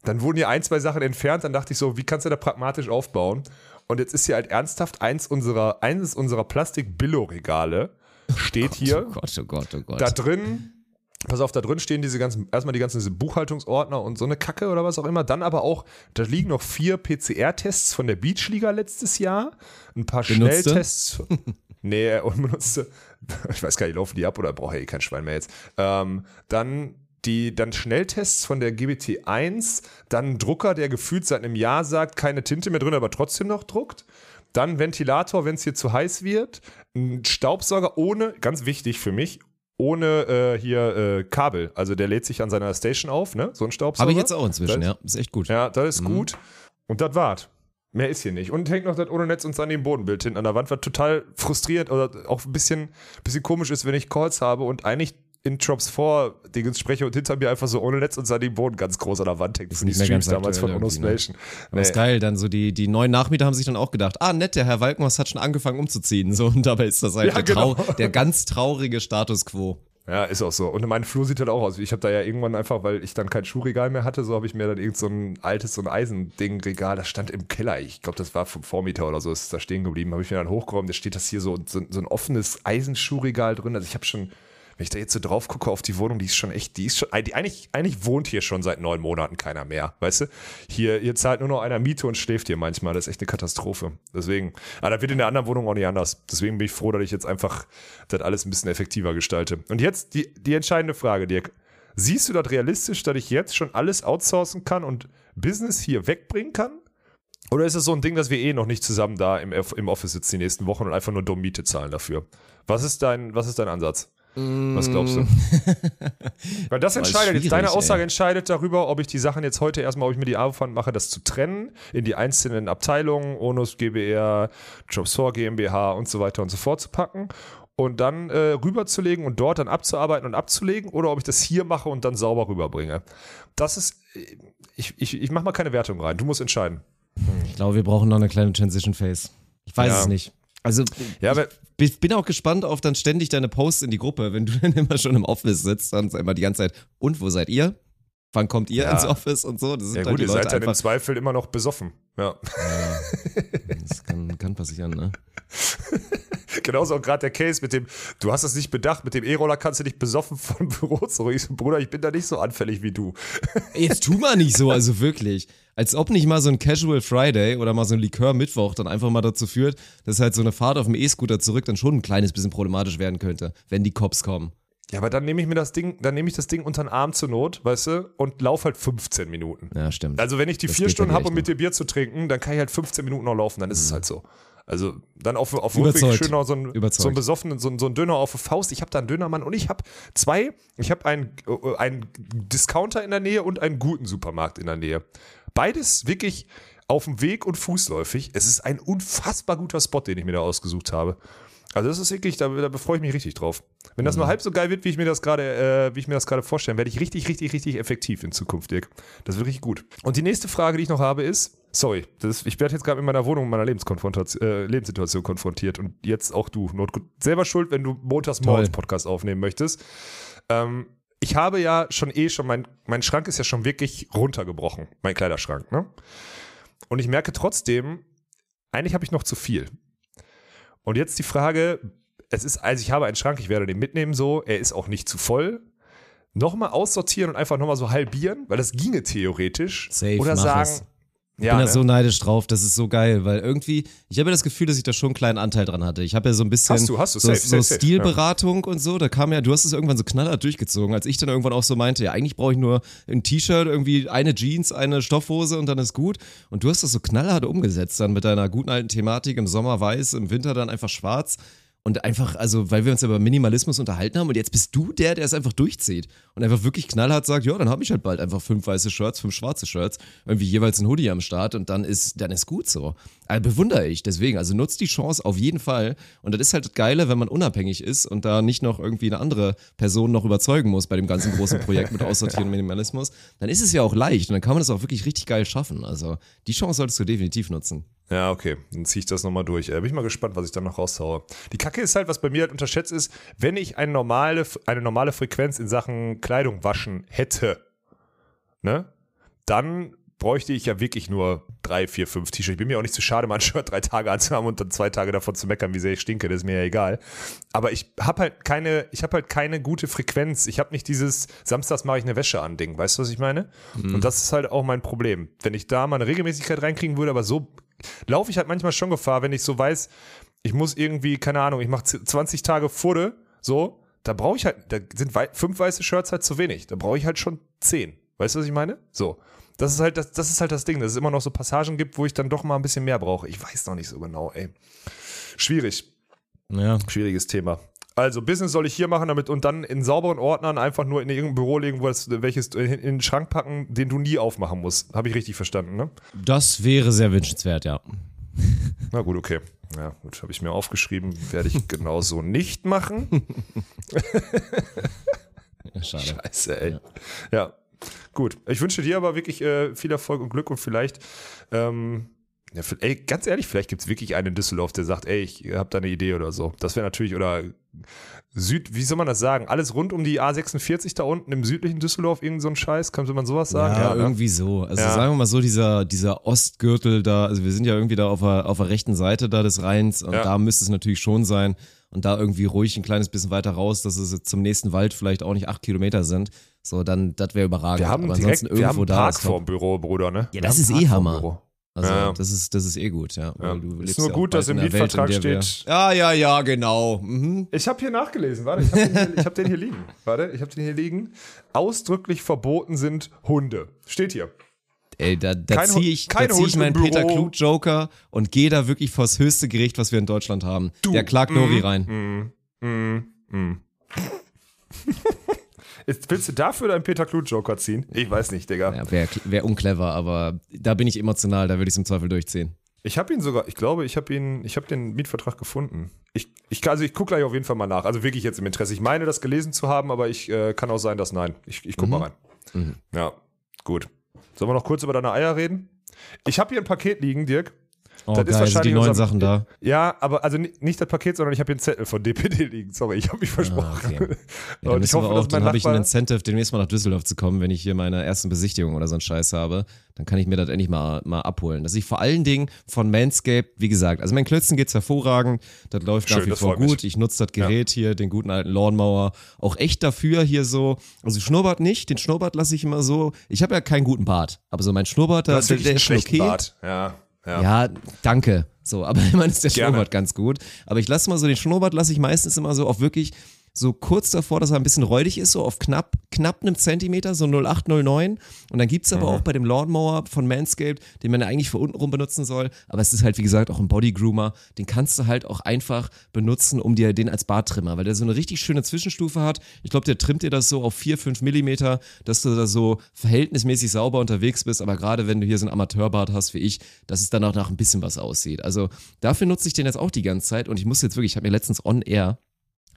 Dann wurden hier ein, zwei Sachen entfernt, dann dachte ich so, wie kannst du da pragmatisch aufbauen? Und jetzt ist hier halt ernsthaft eins unserer, eines unserer Plastik-Billo-Regale steht hier. Oh Gott, oh Gott, oh Gott. Da drin, pass auf, da drin stehen diese ganzen, erstmal die ganzen Buchhaltungsordner und so eine Kacke oder was auch immer. Dann aber auch, da liegen noch vier PCR-Tests von der Beachliga letztes Jahr. Ein paar Benutzte? Schnelltests. nee, unbenutzte. Ich weiß gar nicht, laufen die ab oder braucht ja eh kein Schwein mehr jetzt. Ähm, dann die dann Schnelltests von der GBT 1, dann ein Drucker, der gefühlt seit einem Jahr sagt, keine Tinte mehr drin, aber trotzdem noch druckt. Dann Ventilator, wenn es hier zu heiß wird. Ein Staubsauger ohne, ganz wichtig für mich, ohne äh, hier äh, Kabel. Also der lädt sich an seiner Station auf, ne? So ein Staubsauger. Habe ich jetzt auch inzwischen, Das- ja. Ist echt gut. Ja, das ist gut. Und das war's. Mehr ist hier nicht. Und hängt noch das ohne Netz und an dem Bodenbild hinten an der Wand, was total frustriert oder auch ein bisschen, bisschen komisch ist, wenn ich Calls habe und eigentlich in Drops 4 Dingens spreche und hinter mir einfach so ohne Netz und an dem Boden ganz groß an der Wand hängt. Ist Von die nicht mehr Streams damals von aktuell irgendwie, ne? Aber ist geil, dann so die, die neuen Nachmieter haben sich dann auch gedacht, ah nett, der Herr Walkenhorst hat schon angefangen umzuziehen. So, und dabei ist das halt Ja, der, genau. der ganz traurige Status quo. Ja, ist auch so. Und mein Flur sieht halt auch aus. Ich habe da ja irgendwann einfach, weil ich dann kein Schuhregal mehr hatte, so habe ich mir dann irgend so ein altes, so ein Eisending-Regal, das stand im Keller. Ich glaube, das war vom Vormieter oder so, ist da stehen geblieben. Habe ich mir dann hochgeräumt. Da steht das hier so, so, so ein offenes Eisenschuhregal drin. Also ich habe schon, wenn ich da jetzt so drauf gucke auf die Wohnung, die ist schon echt, die ist schon, eigentlich, eigentlich wohnt hier schon seit neun Monaten keiner mehr, weißt du? Hier, hier zahlt nur noch einer Miete und schläft hier manchmal. Das ist echt eine Katastrophe. Deswegen, aber das wird in der anderen Wohnung auch nicht anders. Deswegen bin ich froh, dass ich jetzt einfach das alles ein bisschen effektiver gestalte. Und jetzt die, die entscheidende Frage, Dirk. Siehst du das realistisch, dass ich jetzt schon alles outsourcen kann und Business hier wegbringen kann? Oder ist es so ein Ding, dass wir eh noch nicht zusammen da im, im Office sitzen die nächsten Wochen und einfach nur dumm Miete zahlen dafür? Was ist dein, was ist dein Ansatz? Was glaubst du? Weil das entscheidet, jetzt deine Aussage ey. entscheidet darüber, ob ich die Sachen jetzt heute erstmal, ob ich mir die Aufwand mache, das zu trennen in die einzelnen Abteilungen, Onus GBR, Jobs 4 GmbH und so weiter und so fort zu packen und dann äh, rüberzulegen und dort dann abzuarbeiten und abzulegen oder ob ich das hier mache und dann sauber rüberbringe. Das ist, ich, ich, ich mache mal keine Wertung rein. Du musst entscheiden. Ich glaube, wir brauchen noch eine kleine Transition Phase. Ich weiß Ja. es nicht. Also, Ja, aber ich bin auch gespannt auf dann ständig deine Posts in die Gruppe, wenn du dann immer schon im Office sitzt, dann immer die ganze Zeit, und wo seid ihr? Wann kommt ihr Ja. ins Office und so? Das sind ja halt gut, die ihr Leute seid dann im. Zweifel immer noch besoffen. Ja. Das kann, kann passieren, ne? Genauso auch gerade der Case mit dem, du hast das nicht bedacht, mit dem E-Roller kannst du nicht besoffen vom Büro zurück. Ich so, Bruder, ich bin da nicht so anfällig wie du. Jetzt tu mal nicht so, also wirklich. Als ob nicht mal so ein Casual Friday oder mal so ein Likör-Mittwoch dann einfach mal dazu führt, dass halt so eine Fahrt auf dem E-Scooter zurück dann schon ein kleines bisschen problematisch werden könnte, wenn die Cops kommen. Ja, aber dann nehme ich mir das Ding, dann nehme ich das Ding unter den Arm zur Not, weißt du, und lauf halt 15 Minuten. Ja, stimmt. Also wenn ich die Das vier Stunden habe, um mit dir Bier zu trinken, dann kann ich halt 15 Minuten noch laufen, dann ist es halt so. Also dann auf, auf dem. Rückweg schön noch so ein, Überzeugt. so ein besoffenen, so ein, so ein Döner auf der Faust. Ich habe da einen Dönermann und ich habe zwei, ich habe einen, äh, einen Discounter in der Nähe und einen guten Supermarkt in der Nähe. Beides wirklich auf dem Weg und fußläufig. Es ist ein unfassbar guter Spot, den ich mir da ausgesucht habe. Also das ist wirklich, da, da freue ich mich richtig drauf. Wenn das nur halb so geil wird, wie ich mir das gerade, äh, wie ich mir das gerade vorstelle, werde ich richtig, richtig, richtig effektiv in Zukunft, Dirk. Das wird richtig gut. Und die nächste Frage, die ich noch habe, ist, sorry, das ich werde jetzt gerade in meiner Wohnung mit meiner Lebenskonfrontation, äh, Lebenssituation konfrontiert und jetzt auch du. Not, selber schuld, wenn du montags morgens Toll. Podcast aufnehmen möchtest. Ähm, ich habe ja schon eh schon, mein, mein Schrank ist ja schon wirklich runtergebrochen, mein Kleiderschrank, ne? Und ich merke trotzdem, eigentlich habe ich noch zu viel. Und jetzt die Frage, es ist, also ich habe einen Schrank, ich werde den mitnehmen so, er ist auch nicht zu voll. nochmal aussortieren und einfach nochmal so halbieren? Weil das ginge theoretisch. Safe, Oder sagen, es. Ich ja, bin da ne? so neidisch drauf, das ist so geil, weil irgendwie, ich habe ja das Gefühl, dass ich da schon einen kleinen Anteil dran hatte. Ich habe ja so ein bisschen Hast du, hast du, so, safe, so safe, Stilberatung und so, da kam ja, du hast es irgendwann so knallhart durchgezogen, als ich dann irgendwann auch so meinte, ja, eigentlich brauche ich nur ein T-Shirt, irgendwie eine Jeans, eine Stoffhose und dann ist gut. Und du hast das so knallhart umgesetzt dann mit deiner guten alten Thematik, im Sommer weiß, im Winter dann einfach schwarz. Und einfach, also, weil wir uns ja über Minimalismus unterhalten haben und jetzt bist du der, der es einfach durchzieht und einfach wirklich knallhart sagt, ja, dann habe ich halt bald einfach fünf weiße Shirts, fünf schwarze Shirts, irgendwie jeweils ein Hoodie am Start und dann ist, dann ist gut so. Also bewundere ich deswegen. Also nutzt die Chance auf jeden Fall. Und das ist halt das Geile, wenn man unabhängig ist und da nicht noch irgendwie eine andere Person noch überzeugen muss bei dem ganzen großen Projekt mit Aussortieren und Minimalismus, dann ist es ja auch leicht und dann kann man das auch wirklich richtig geil schaffen. Also die Chance solltest du definitiv nutzen. Ja, okay. Dann ziehe ich das nochmal durch. Äh, bin ich mal gespannt, was ich dann noch raushaue. Die Kacke ist halt, was bei mir halt unterschätzt ist, wenn ich eine normale, eine normale Frequenz in Sachen Kleidung waschen hätte, ne, dann bräuchte ich ja wirklich nur drei, vier, fünf T-Shirts. Ich bin mir auch nicht zu schade, mein Shirt drei Tage anzuhaben und dann zwei Tage davon zu meckern, wie sehr ich stinke. Das ist mir ja egal. Aber ich habe halt keine, ich habe halt keine gute Frequenz. Ich habe nicht dieses Samstags mache ich eine Wäsche an Ding. Weißt du, was ich meine? Und das ist halt auch mein Problem. Wenn ich da mal eine Regelmäßigkeit reinkriegen würde, aber so laufe ich halt manchmal schon Gefahr, wenn ich so weiß, ich muss irgendwie, keine Ahnung, ich mache 20 Tage Fudde, so, da brauche ich halt, da sind fünf weiße Shirts halt zu wenig. Da brauche ich halt schon zehn. Weißt du, was ich meine? So. Das ist halt das, das ist halt das Ding, dass es immer noch so Passagen gibt, wo ich dann doch mal ein bisschen mehr brauche. Ich weiß noch nicht so genau, ey. Schwierig. Ja. Schwieriges Thema. Also, Business soll ich hier machen damit und dann in sauberen Ordnern einfach nur in irgendein Büro legen, wo das, welches in, in den Schrank packen, den du nie aufmachen musst. Habe ich richtig verstanden, ne? Das wäre sehr wünschenswert, ja. Na gut, okay. Ja, gut, habe ich mir aufgeschrieben. Werde ich genauso nicht machen. Schade. Scheiße, ey. Ja. Gut. Ich wünsche dir aber wirklich äh, viel Erfolg und Glück und vielleicht, ähm, ja, ey, ganz ehrlich, vielleicht gibt es wirklich einen in Düsseldorf, der sagt, ey, ich habe da eine Idee oder so. Das wäre natürlich, oder Süd, wie soll man das sagen? Alles rund um die A46 da unten im südlichen Düsseldorf, irgend so ein Scheiß, könnte man sowas sagen? Ja, ne? irgendwie so. Also Ja. sagen wir mal so, dieser, dieser Ostgürtel da, also wir sind ja irgendwie da auf der, auf der rechten Seite da des Rheins und Ja. da müsste es natürlich schon sein. Und da irgendwie ruhig ein kleines bisschen weiter raus, dass es zum nächsten Wald vielleicht auch nicht acht Kilometer sind. So, dann, das wäre überragend. Wir haben Aber direkt, ansonsten wir haben irgendwo einen da Park vorm Büro, Bruder, ne? Ja, das ist eh Hammer. Also Ja. das ist, das ist eh gut, ja. Du Ist nur ja gut, dass im Welt, Mietvertrag wir- steht- Ja, ja, ja, genau. Mhm. Ich habe hier nachgelesen, warte, ich habe den, ich hab den hier liegen. Warte, ich habe den hier liegen. Ausdrücklich verboten sind Hunde. Steht hier. Ey, da, da Kein ziehe ich, da zieh ich meinen Peter. Kluth Joker und gehe da wirklich vors höchste Gericht, was wir in Deutschland haben. Der klagt Nori Mhm. rein. Willst du dafür deinen Peter Kluth Joker ziehen? Ich weiß nicht, Digga. Ja, wäre wär unclever, aber da bin ich emotional, da würde ich es im Zweifel durchziehen. Ich habe ihn sogar, ich glaube, ich habe ihn, ich habe den Mietvertrag gefunden. Ich, ich, also ich gucke gleich auf jeden Fall mal nach. Also wirklich jetzt im Interesse. Ich meine, das gelesen zu haben, aber ich äh, kann auch sein, dass nein. Ich, ich guck mal rein. Ja, gut. Sollen wir noch kurz über deine Eier reden? Ich habe hier ein Paket liegen, Dirk. Oh, Das ist geil, die wahrscheinlich neuen unser- Sachen da. Ja, aber also ni- nicht das Paket, sondern ich habe hier einen Zettel von DPD liegen. Sorry, ich habe mich versprochen. Ah, okay. Ja, Und ich hoffe, auch, dass dann habe ich ein. Incentive, demnächst mal nach Düsseldorf zu kommen, wenn ich hier meine ersten Besichtigungen oder so einen Scheiß habe. Dann kann ich mir das endlich mal, mal abholen. Dass ich vor allen Dingen von Manscaped, wie gesagt, also mein Klötzen geht's hervorragend, das läuft Schön, nach wie vor freut mich. gut. Ich nutze das Gerät hier, den guten alten Lawnmower, auch echt dafür hier so. Also Schnurrbart nicht, den Schnurrbart lasse ich immer so. Ich habe ja keinen guten Bart, aber so mein Schnurrbart, Du der, der, ist okay. Bart. Ja, ja. Ja, danke. So, aber meine, ist der Gerne. Schnurrbart ganz gut. Aber ich lasse mal so den Schnurrbart lasse ich meistens immer so auf wirklich so kurz davor, dass er ein bisschen räudig ist, so auf knapp, knapp einem Zentimeter, so 0809. Und dann gibt's aber auch bei dem Lawnmower von Manscaped, den man ja eigentlich für unten rum benutzen soll. Aber es ist halt, wie gesagt, auch ein Body Groomer. Den kannst du halt auch einfach benutzen, um dir den als Barttrimmer, weil der so eine richtig schöne Zwischenstufe hat. Ich glaube, der trimmt dir das so auf 4, 5 Millimeter, dass du da so verhältnismäßig sauber unterwegs bist. Aber gerade wenn du hier so einen Amateurbart hast wie ich, dass es dann auch nach ein bisschen was aussieht. Also dafür nutze ich den jetzt auch die ganze Zeit. Und ich muss jetzt wirklich, ich habe mir letztens on air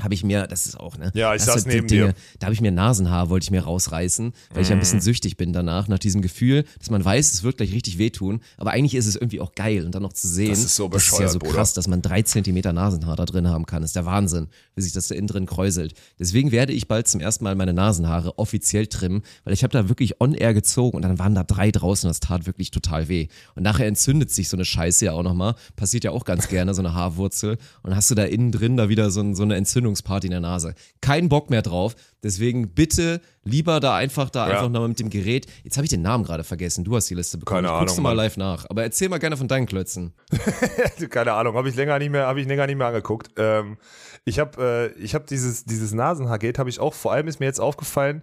habe ich mir, das ist auch, ne? Ja, ich das saß neben dir. Da habe ich mir Nasenhaar, wollte ich mir rausreißen, weil ich ja ein Mm. bisschen süchtig bin danach, nach diesem Gefühl, dass man weiß, es wird gleich richtig wehtun, aber eigentlich ist es irgendwie auch geil und dann noch zu sehen, Das ist so das ist ja bescheuert, so Bruder. krass, dass man drei Zentimeter Nasenhaar da drin haben kann, ist der Wahnsinn, wie sich das da innen drin kräuselt. Deswegen werde ich bald zum ersten Mal meine Nasenhaare offiziell trimmen, weil ich habe da wirklich on-air gezogen und dann waren da drei draußen und das tat wirklich total weh. Und nachher entzündet sich so eine Scheiße ja auch nochmal, passiert ja auch ganz gerne, so eine Haarwurzel und hast du da innen drin da wieder so, so eine Entzündung Entzündungsparty in der Nase. Kein Bock mehr drauf. Deswegen bitte lieber da einfach da Ja. einfach nochmal mit dem Gerät. Jetzt habe ich den Namen gerade vergessen. Du hast die Liste bekommen. Keine ich Ahnung, mal Mann. live nach. Aber erzähl mal gerne von deinen Klötzen. Keine Ahnung, habe ich länger nicht mehr, habe ich länger nicht mehr angeguckt. Ähm, ich habe, äh, ich habe dieses dieses Nasenhaargate habe ich auch. Vor allem ist mir jetzt aufgefallen,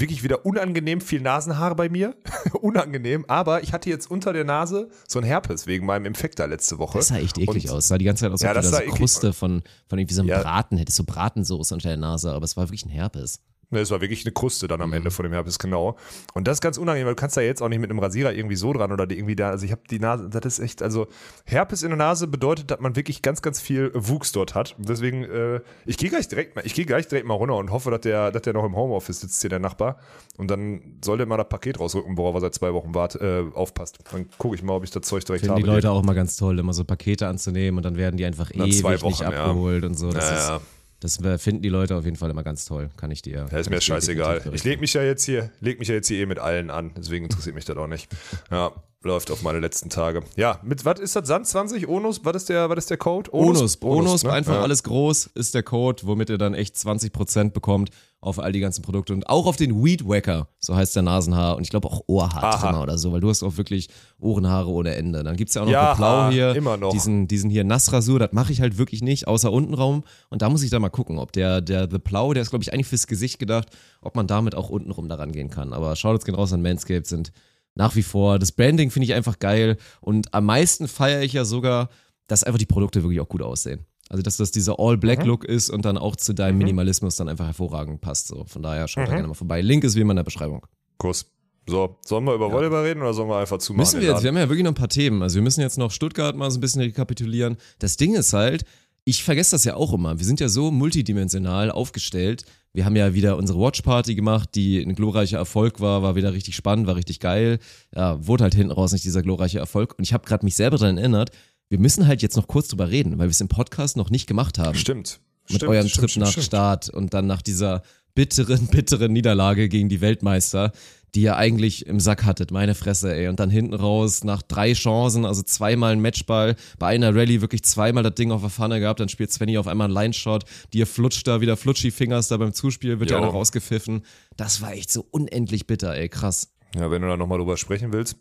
wirklich wieder unangenehm viel Nasenhaare bei mir, unangenehm. Aber ich hatte jetzt unter der Nase so ein Herpes wegen meinem Infekter letzte Woche. Das sah echt eklig Und- aus. Sah die ganze Zeit aus, Ja, als ob das du da sah so eklig- Kruste von, von irgendwie so einem Ja. Braten hättest. So Bratensoße unter der Nase. Aber es war wirklich ein Herpes. Ne, Es war wirklich eine Kruste dann am Mhm. Ende von dem Herpes, genau. Und das ist ganz unangenehm, weil du kannst da jetzt auch nicht mit einem Rasierer irgendwie so dran oder die irgendwie da, also ich habe die Nase, das ist echt, also Herpes in der Nase bedeutet, dass man wirklich ganz, ganz viel Wuchs dort hat. Und deswegen, äh, ich gehe gleich direkt mal, ich gehe gleich direkt mal runter und hoffe, dass der, dass der noch im Homeoffice sitzt, hier der Nachbar. Und dann soll der mal das Paket rausrücken, worauf er seit zwei Wochen wart, äh, aufpasst. Dann gucke ich mal, ob ich das Zeug direkt Finden habe. die Leute auch immer ganz toll, immer so Pakete anzunehmen und dann werden die einfach Nach ewig zwei nicht Wochen, ja. abgeholt und so. Das, Ja, ist, ja. Das finden die Leute auf jeden Fall immer ganz toll. Kann ich dir. Ja, ist mir scheißegal. Ich leg mich ja jetzt hier, leg mich ja jetzt hier eh mit allen an, deswegen interessiert mich das auch nicht. Ja, läuft auf meine letzten Tage. Ja, mit was ist das? Sand 20? Onus? Was ist der, was ist der Code? Onus, Onus, ne? einfach ja. alles groß ist der Code, womit ihr dann echt 20% bekommt auf all die ganzen Produkte und auch auf den Weed Wacker, so heißt der Nasenhaar und ich glaube auch Ohrhaartrimmer oder so, weil du hast auch wirklich Ohrenhaare ohne Ende. Dann gibt's ja auch noch Ja, den Blau hier, immer noch. diesen diesen hier Nassrasur, das mache ich halt wirklich nicht, außer untenrum und da muss ich dann mal gucken, ob der der The Plow, der ist glaube ich eigentlich fürs Gesicht gedacht, ob man damit auch untenrum daran gehen kann, aber Shoutouts gehen raus an Manscaped sind nach wie vor. Das Branding finde ich einfach geil und am meisten feiere ich ja sogar, dass einfach die Produkte wirklich auch gut aussehen. Also, dass das dieser All-Black-Look ist und dann auch zu deinem Minimalismus dann einfach hervorragend passt. So, von daher schaut da gerne mal vorbei. Link ist wie immer in der Beschreibung. Kuss. So, sollen wir über Volleyball reden oder sollen wir einfach zumachen? Müssen wir jetzt, wir haben ja wirklich noch ein paar Themen. Also, wir müssen jetzt noch Stuttgart mal so ein bisschen rekapitulieren. Das Ding ist halt, ich vergesse das ja auch immer. Wir sind ja so multidimensional aufgestellt. Wir haben ja wieder unsere Watchparty gemacht, die ein glorreicher Erfolg war, war wieder richtig spannend, war richtig geil. Ja, wurde halt hinten raus nicht dieser glorreiche Erfolg. Und ich habe gerade mich selber daran erinnert, wir müssen halt jetzt noch kurz drüber reden, weil wir es im Podcast noch nicht gemacht haben. Stimmt. mit stimmt, eurem stimmt, Trip stimmt, nach. Start und dann nach dieser bitteren, bitteren Niederlage gegen die Weltmeister, die ihr eigentlich im Sack hattet, meine Fresse, ey. Und dann hinten raus nach drei Chancen, also zweimal ein Matchball, bei einer Rallye wirklich zweimal das Ding auf der Pfanne gehabt, dann spielt Svenny auf einmal einen Line-Shot, dir flutscht da wieder Flutschi-Fingers da beim Zuspiel, wird ja auch noch rausgepfiffen. Das war echt so unendlich bitter, ey, krass. Ja, wenn du da nochmal drüber sprechen willst.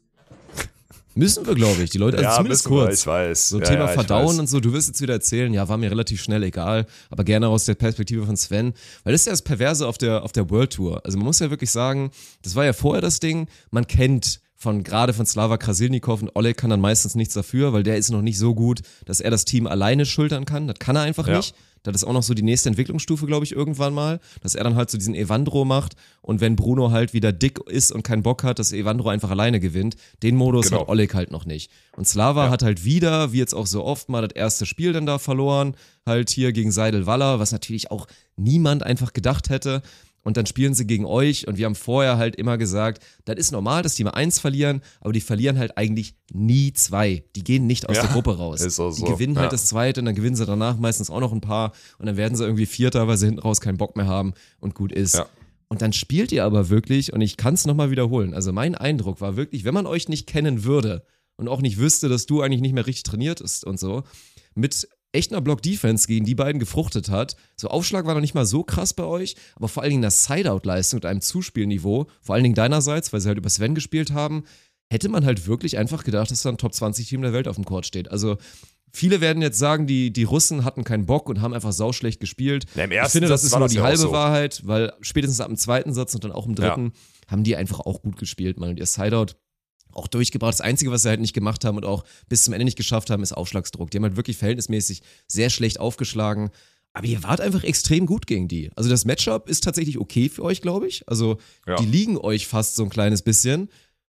Müssen wir, glaube ich, die Leute, also ja, zumindest müssen wir, kurz. ich weiß. So ja, Thema ja, Verdauen und so, du wirst jetzt wieder erzählen, ja, war mir relativ schnell egal, aber gerne aus der Perspektive von Sven, weil das ist ja das Perverse auf der, auf der World Tour. Also man muss ja wirklich sagen, das war ja vorher das Ding, man kennt von gerade von Slava Krasilnikov und Oleg kann dann meistens nichts dafür, weil der ist noch nicht so gut, dass er das Team alleine schultern kann. Das kann er einfach Ja. nicht. Das ist auch noch so die nächste Entwicklungsstufe, glaube ich, irgendwann mal, dass er dann halt so diesen Evandro macht und wenn Bruno halt wieder dick ist und keinen Bock hat, dass Evandro einfach alleine gewinnt, den Modus Genau. hat Oleg halt noch nicht. Und Slava hat halt wieder, wie jetzt auch so oft mal, das erste Spiel dann da verloren, halt hier gegen Seidel Waller, was natürlich auch niemand einfach gedacht hätte. Und dann spielen sie gegen euch und wir haben vorher halt immer gesagt, das ist normal, dass die mal eins verlieren, aber die verlieren halt eigentlich nie zwei. Die gehen nicht aus Ja, der Gruppe raus. ist auch die so, gewinnen halt ja. das zweite und dann gewinnen sie danach meistens auch noch ein paar und dann werden sie irgendwie Vierter, weil sie hinten raus keinen Bock mehr haben und gut ist. Ja. Und dann spielt ihr aber wirklich, und ich kann es nochmal wiederholen, also mein Eindruck war wirklich, wenn man euch nicht kennen würde und auch nicht wüsste, dass du eigentlich nicht mehr richtig trainiert ist und so, mit echt einer Block-Defense gegen die beiden gefruchtet hat. So Aufschlag war noch nicht mal so krass bei euch, aber vor allen Dingen das Sideout-Leistung mit einem Zuspielniveau, vor allen Dingen deinerseits, weil sie halt über Sven gespielt haben, hätte man halt wirklich einfach gedacht, dass da ein Top-20-Team der Welt auf dem Court steht. Also viele werden jetzt sagen, die, die Russen hatten keinen Bock und haben einfach sauschlecht gespielt. Ja, ich finde, das ist nur das die ja halbe so. Wahrheit, weil spätestens ab dem zweiten Satz und dann auch im dritten haben die einfach auch gut gespielt, man. Und ihr Sideout auch durchgebracht. Das Einzige, was sie halt nicht gemacht haben und auch bis zum Ende nicht geschafft haben, ist Aufschlagsdruck. Die haben halt wirklich verhältnismäßig sehr schlecht aufgeschlagen. Aber ihr wart einfach extrem gut gegen die. Also das Matchup ist tatsächlich okay für euch, glaube ich. Also Ja. die liegen euch fast so ein kleines bisschen.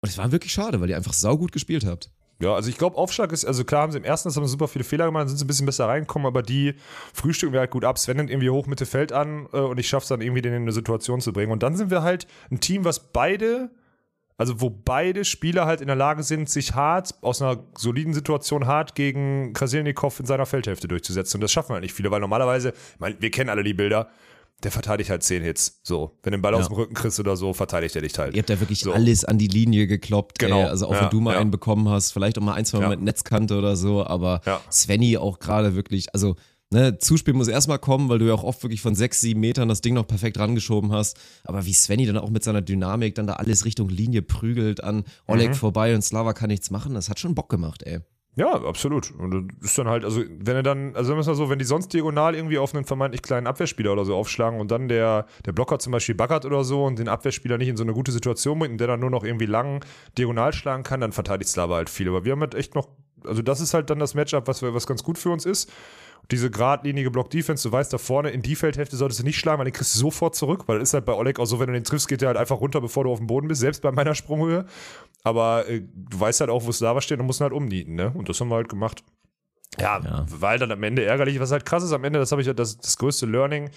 Und es war wirklich schade, weil ihr einfach saugut gespielt habt. Ja, also ich glaube, Aufschlag ist, also klar haben sie im ersten, Satz haben sie super viele Fehler gemacht, dann sind sie ein bisschen besser reingekommen, aber die frühstücken wir halt gut ab. Sven nimmt irgendwie hoch Mitte Feld an äh, und ich schaff's dann irgendwie, den in eine Situation zu bringen. Und dann sind wir halt ein Team, was beide, also wo beide Spieler halt in der Lage sind, sich hart, aus einer soliden Situation hart gegen Krasilnikov in seiner Feldhälfte durchzusetzen. Und das schaffen halt nicht viele, weil normalerweise, ich meine, wir kennen alle die Bilder, der verteidigt halt 10 Hits. So, wenn du den Ball Ja. aus dem Rücken kriegst oder so, verteidigt er dich halt. Ihr habt da wirklich So. alles an die Linie gekloppt. Genau. Ey. Also auch Ja, wenn du mal ja. einen bekommen hast, vielleicht auch mal ein, zwei Mal mit Netzkante oder so, aber. Svenny auch gerade wirklich, also Ne, Zuspiel muss erstmal kommen, weil du ja auch oft wirklich von sechs, sieben Metern das Ding noch perfekt rangeschoben hast. Aber wie Svenny dann auch mit seiner Dynamik dann da alles Richtung Linie prügelt an Oleg Mhm. vorbei und Slava kann nichts machen, das hat schon Bock gemacht, ey. Ja, absolut. Und das ist dann halt, also wenn er dann, also sagen wir mal so, wenn die sonst diagonal irgendwie auf einen vermeintlich kleinen Abwehrspieler oder so aufschlagen und dann der, der Blocker zum Beispiel baggert oder so und den Abwehrspieler nicht in so eine gute Situation bringt und der dann nur noch irgendwie lang diagonal schlagen kann, dann verteidigt Slava halt viel. Aber wir haben halt echt noch, also das ist halt dann das Matchup, was, wir- was ganz gut für uns ist. Diese geradlinige Block-Defense, du weißt, da vorne in die Feldhälfte solltest du nicht schlagen, weil den kriegst du sofort zurück, weil das ist halt bei Oleg auch so, wenn du den triffst, geht der halt einfach runter, bevor du auf dem Boden bist, selbst bei meiner Sprunghöhe. Aber äh, du weißt halt auch, wo Slava steht und musst ihn halt umnieten, ne? Und das haben wir halt gemacht. Ja, Ja. weil dann am Ende ärgerlich, was halt krass ist, am Ende, das habe ich ja das, das größte Learning,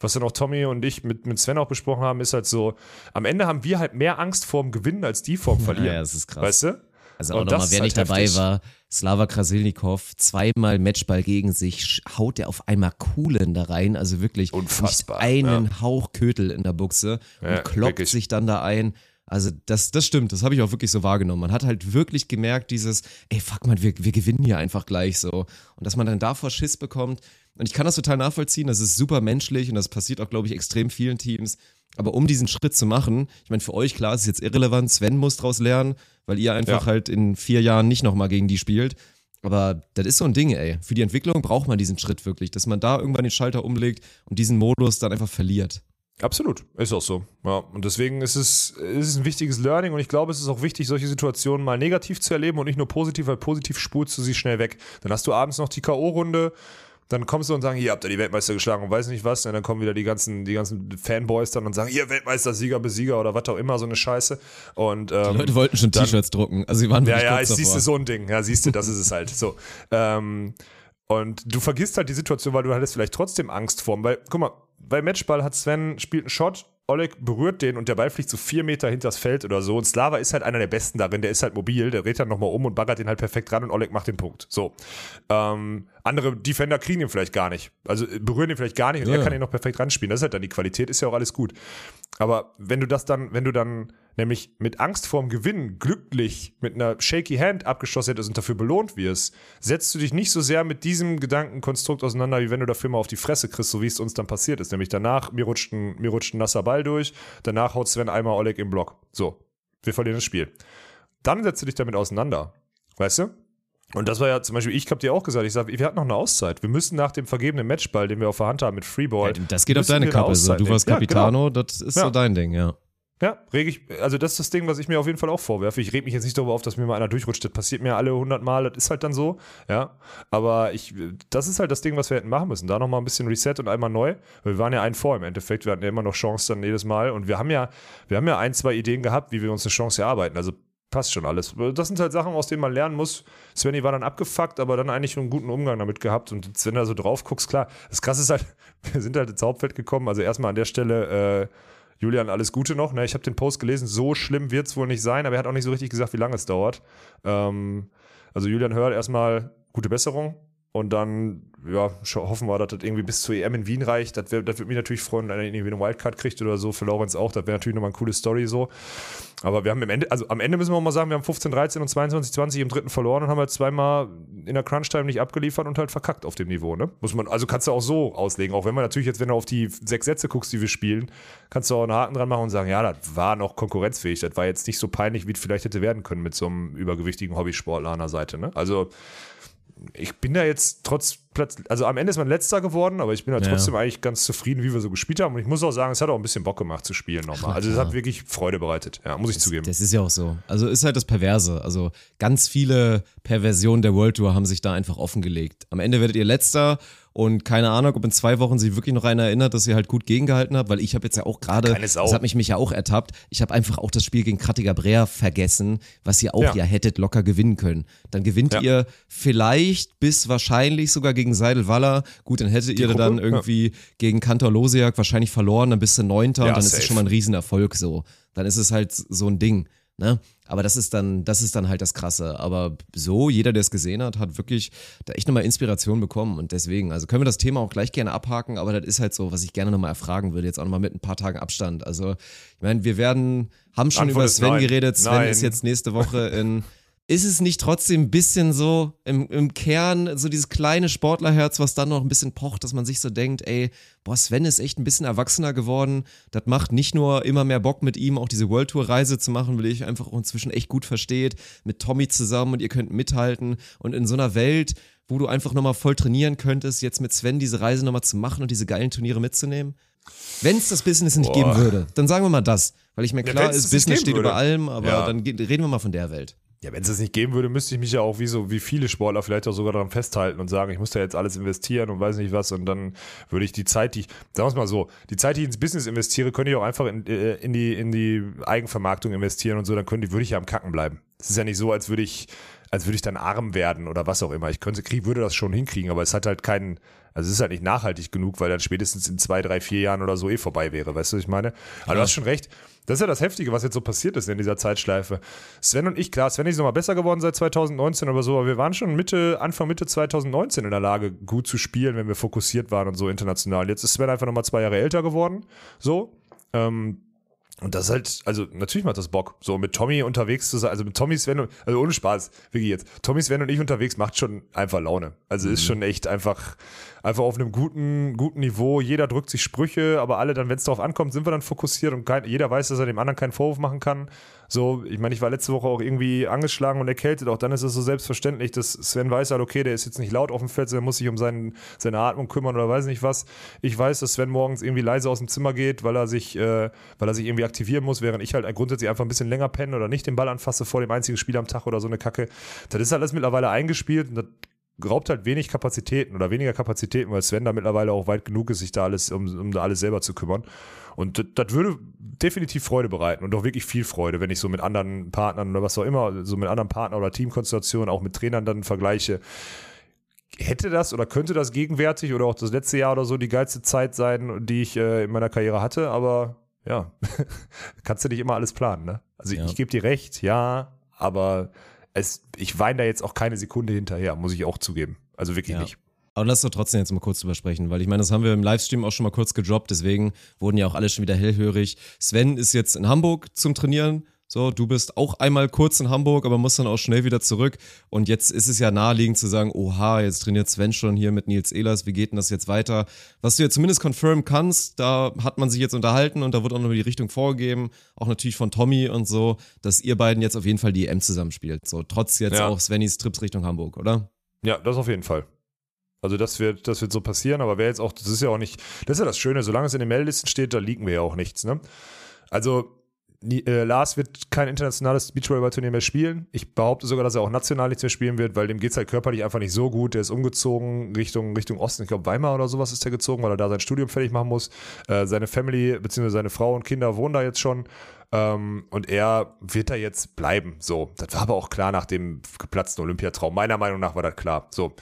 was dann auch Tommy und ich mit, mit Sven auch besprochen haben, ist halt so, am Ende haben wir halt mehr Angst vorm Gewinnen als die vorm Verlieren. Ja, das ist krass. Weißt du? Also auch nochmal, wer ist nicht halt dabei heftig. war, Slava Krasilnikov, zweimal Matchball gegen sich, haut der auf einmal Kuhlen da rein, also wirklich Unfassbar, einen Hauch Kötel in der Buchse und Ja, kloppt wirklich. sich dann da ein. Also das, das stimmt, das habe ich auch wirklich so wahrgenommen. Man hat halt wirklich gemerkt, dieses, ey, fuck man, wir, wir gewinnen hier einfach gleich so. Und dass man dann davor Schiss bekommt. Und ich kann das total nachvollziehen, das ist super menschlich und das passiert auch, glaube ich, extrem vielen Teams. Aber um diesen Schritt zu machen, ich meine, für euch klar, es ist jetzt irrelevant, Sven muss draus lernen, weil ihr einfach Ja. halt in vier Jahren nicht nochmal gegen die spielt. Aber das ist so ein Ding, ey. Für die Entwicklung braucht man diesen Schritt wirklich, dass man da irgendwann den Schalter umlegt und diesen Modus dann einfach verliert. Absolut, ist auch so. Ja, und deswegen ist es, ist es ein wichtiges Learning und ich glaube, es ist auch wichtig, solche Situationen mal negativ zu erleben und nicht nur positiv, weil positiv spulst du sie schnell weg. Dann hast du abends noch die K.O.-Runde, dann kommst du und sagen, hier habt ihr die Weltmeister geschlagen und weiß nicht was, und dann kommen wieder die ganzen, die ganzen Fanboys dann und sagen, hier Weltmeister, Sieger, Besieger oder was auch immer, so eine Scheiße. Und ähm, Die Leute wollten schon T-Shirts drucken. Also sie waren ja, ja, siehst du so ein Ding. Ja, siehst du, das ist es halt. So. Ähm, und du vergisst halt die Situation, weil du hattest vielleicht trotzdem Angst vor. Weil, guck mal, bei Matchball hat Sven spielt einen Shot, Oleg berührt den und der Ball fliegt so vier Meter hinters Feld oder so. Und Slava ist halt einer der Besten darin, der ist halt mobil, der dreht dann nochmal um und baggert den halt perfekt ran und Oleg macht den Punkt. So. Ähm, andere Defender kriegen ihn vielleicht gar nicht. Also äh, berühren ihn vielleicht gar nicht und Ja. er kann ihn noch perfekt ranspielen. Das ist halt dann die Qualität, ist ja auch alles gut. Aber wenn du das dann, wenn du dann nämlich mit Angst vorm Gewinn glücklich mit einer shaky Hand abgeschlossen hättest und dafür belohnt wirst, setzt du dich nicht so sehr mit diesem Gedankenkonstrukt auseinander, wie wenn du dafür mal auf die Fresse kriegst, so wie es uns dann passiert ist. Nämlich danach, mir rutscht ein, mir rutscht ein nasser Ball durch, danach haut Sven einmal Oleg im Block. So, wir verlieren das Spiel. Dann setzt du dich damit auseinander. Weißt du? Und das war ja zum Beispiel, ich habe dir auch gesagt, ich sage, wir hatten noch eine Auszeit. Wir müssen nach dem vergebenen Matchball, den wir auf der Hand haben mit Freeball. Das geht auf deine Kappe. So. Du warst nehmen. Ja, genau. Capitano, das ist so Ja. dein Ding, ja. Ja, reg ich, also das ist das Ding, was ich mir auf jeden Fall auch vorwerfe. Ich reg mich jetzt nicht darüber auf, dass mir mal einer durchrutscht. Das passiert mir alle 100 Mal, das ist halt dann so, ja. Aber ich, das ist halt das Ding, was wir hätten machen müssen. Da nochmal ein bisschen Reset und einmal neu. Wir waren ja ein vor im Endeffekt. Wir hatten ja immer noch Chance dann jedes Mal. Und wir haben ja, wir haben ja ein, zwei Ideen gehabt, wie wir uns eine Chance erarbeiten. Also passt schon alles. Das sind halt Sachen, aus denen man lernen muss. Svenny war dann abgefuckt, aber dann eigentlich einen guten Umgang damit gehabt. Und wenn du da so drauf guckst, klar, das krasse ist halt, wir sind halt ins Hauptfeld gekommen. Also erstmal an der Stelle, äh, Julian, alles Gute noch. Ne, ich habe den Post gelesen, so schlimm wird es wohl nicht sein, aber er hat auch nicht so richtig gesagt, wie lange es dauert. Ähm, also Julian hört erstmal gute Besserung und dann ja, hoffen wir, dass das irgendwie bis zur EM in Wien reicht. Das, das würde mich natürlich freuen, wenn einer irgendwie eine Wildcard kriegt oder so. Für Lorenz auch. Das wäre natürlich nochmal eine coole Story so. Aber wir haben im Ende, also am Ende müssen wir auch mal sagen, wir haben 15, 13 und 22, 20 im dritten verloren und haben halt zweimal in der Crunch-Time nicht abgeliefert und halt verkackt auf dem Niveau, ne? Muss man, also kannst du auch so auslegen. Auch wenn man natürlich jetzt, wenn du auf die sechs Sätze guckst, die wir spielen, kannst du auch einen Haken dran machen und sagen, ja, das war noch konkurrenzfähig. Das war jetzt nicht so peinlich, wie es vielleicht hätte werden können mit so einem übergewichtigen Hobbysportler an der Seite, ne? Also, ich bin da jetzt trotz Platz, also am Ende ist man letzter geworden, aber ich bin da Ja. trotzdem eigentlich ganz zufrieden, wie wir so gespielt haben. Und ich muss auch sagen, es hat auch ein bisschen Bock gemacht zu spielen nochmal. Also es hat wirklich Freude bereitet, ja, muss ich zugeben. Das ist ja auch so. Also ist halt das Perverse. Also ganz viele Perversionen der World Tour haben sich da einfach offengelegt. Am Ende werdet ihr letzter und keine Ahnung, ob in zwei Wochen sich wirklich noch einer erinnert, dass ihr halt gut gegengehalten habt, weil ich habe jetzt ja auch gerade, das hat mich mich ja auch ertappt, ich habe einfach auch das Spiel gegen Krattiger Brea vergessen, was ihr auch ja. Ja. hättet locker gewinnen können. Dann gewinnt Ja. ihr vielleicht bis wahrscheinlich sogar gegen Seidel-Waller. Gut, dann hättet ihr Gruppe, dann ja. irgendwie gegen Kantor Losiak wahrscheinlich verloren, dann bist du Neunter Ja, und dann ist es safe. schon mal ein Riesenerfolg so. Dann ist es halt so ein Ding. Ne? Aber das ist dann, das ist dann halt das Krasse. Aber so, jeder, der es gesehen hat, hat wirklich da echt nochmal Inspiration bekommen. Und deswegen, also können wir das Thema auch gleich gerne abhaken, aber das ist halt so, was ich gerne nochmal erfragen würde, jetzt auch nochmal mit ein paar Tagen Abstand. Also, ich meine, wir werden, haben schon Antwort über Sven nein. geredet. Sven Nein. ist jetzt nächste Woche in ist es nicht trotzdem ein bisschen so im, im Kern, so dieses kleine Sportlerherz, was dann noch ein bisschen pocht, dass man sich so denkt, ey, boah, Sven ist echt ein bisschen erwachsener geworden. Das macht nicht nur immer mehr Bock mit ihm, auch diese World Tour Reise zu machen, weil ich einfach auch inzwischen echt gut versteht, mit Tommy zusammen und ihr könnt mithalten. Und in so einer Welt, wo du einfach nochmal voll trainieren könntest, jetzt mit Sven diese Reise nochmal zu machen und diese geilen Turniere mitzunehmen. Wenn es das Business nicht Boah. geben würde, dann sagen wir mal das. Weil ich mir Ja, klar wenn's ist, Business steht würde. über allem, aber Ja. dann reden wir mal von der Welt. Ja, wenn es das nicht geben würde, müsste ich mich ja auch wie so wie viele Sportler vielleicht auch sogar daran festhalten und sagen, ich muss da jetzt alles investieren und weiß nicht was und dann würde ich die Zeit, die ich, sagen wir es mal so, die Zeit, die ich ins Business investiere, könnte ich auch einfach in, äh, in die in die Eigenvermarktung investieren und so, dann könnte, würde ich ja am Kacken bleiben. Es ist ja nicht so, als würde ich als würde ich dann arm werden oder was auch immer. Ich könnte, krieg, würde das schon hinkriegen, aber es hat halt keinen, also es ist halt nicht nachhaltig genug, weil dann spätestens in zwei, drei, vier Jahren oder so eh vorbei wäre. Weißt du, was ich meine? Aber du hast schon recht. Das ist ja das Heftige, was jetzt so passiert ist in dieser Zeitschleife. Sven und ich, klar, Sven ist nochmal besser geworden seit 2019 oder so, aber wir waren schon Mitte, Anfang Mitte 2019 in der Lage, gut zu spielen, wenn wir fokussiert waren und so international. Jetzt ist Sven einfach nochmal zwei Jahre älter geworden. So. Ähm, und das ist halt, also natürlich macht das Bock, so mit Tommy unterwegs zu sein, also mit Tommy, Sven, und, also ohne Spaß, wirklich jetzt. Tommy, Sven und ich unterwegs macht schon einfach Laune. Also ist schon echt einfach, einfach auf einem guten, guten Niveau. Jeder drückt sich Sprüche, aber alle dann, wenn es darauf ankommt, sind wir dann fokussiert und kein, jeder weiß, dass er dem anderen keinen Vorwurf machen kann. So, ich meine, ich war letzte Woche auch irgendwie angeschlagen und erkältet, auch dann ist es so selbstverständlich, dass Sven weiß halt, okay, der ist jetzt nicht laut auf dem Feld, sondern muss sich um seinen, seine Atmung kümmern oder weiß nicht was. Ich weiß, dass Sven morgens irgendwie leise aus dem Zimmer geht, weil er sich, äh, weil er sich irgendwie aktivieren muss, während ich halt grundsätzlich einfach ein bisschen länger penne oder nicht den Ball anfasse vor dem einzigen Spiel am Tag oder so eine Kacke. Das ist halt alles mittlerweile eingespielt und das raubt halt wenig Kapazitäten oder weniger Kapazitäten, weil Sven da mittlerweile auch weit genug ist, sich da alles, um, um da alles selber zu kümmern. Und das, das würde definitiv Freude bereiten und auch wirklich viel Freude, wenn ich so mit anderen Partnern oder was auch immer, so mit anderen Partnern oder Teamkonstellationen, auch mit Trainern dann vergleiche. Hätte das oder könnte das gegenwärtig oder auch das letzte Jahr oder so die geilste Zeit sein, die ich äh, in meiner Karriere hatte, aber ja, kannst du nicht immer alles planen, ne? Also Ja. ich gebe dir recht, ja, aber es, ich weine da jetzt auch keine Sekunde hinterher, muss ich auch zugeben. Also wirklich Ja. nicht. Aber lass doch trotzdem jetzt mal kurz drüber sprechen, weil ich meine, das haben wir im Livestream auch schon mal kurz gedroppt, deswegen wurden ja auch alle schon wieder hellhörig. Sven ist jetzt in Hamburg zum Trainieren. So, du bist auch einmal kurz in Hamburg, aber musst dann auch schnell wieder zurück. Und jetzt ist es ja naheliegend zu sagen, oha, jetzt trainiert Sven schon hier mit Nils Ehlers, wie geht denn das jetzt weiter? Was du jetzt zumindest confirmen kannst, da hat man sich jetzt unterhalten und da wird auch noch die Richtung vorgegeben, auch natürlich von Tommy und so, dass ihr beiden jetzt auf jeden Fall die EM zusammenspielt. So, trotz jetzt Ja. auch Svennys Trips Richtung Hamburg, oder? Ja, das auf jeden Fall. Also das wird, das wird so passieren, aber wer jetzt auch, das ist ja auch nicht, das ist ja das Schöne, solange es in den Meldelisten steht, da liegen wir ja auch nichts, ne? Also Äh, Lars wird kein internationales Beachvolleyball-Turnier mehr spielen. Ich behaupte sogar, dass er auch national nichts mehr spielen wird, weil dem geht's halt körperlich einfach nicht so gut. Der ist umgezogen Richtung, Richtung Osten. Ich glaube, Weimar oder sowas ist er gezogen, weil er da sein Studium fertig machen muss. Äh, seine Family, beziehungsweise seine Frau und Kinder wohnen da jetzt schon. Ähm, und er wird da jetzt bleiben. So, das war aber auch klar nach dem geplatzten Olympiatraum. Meiner Meinung nach war das klar. So.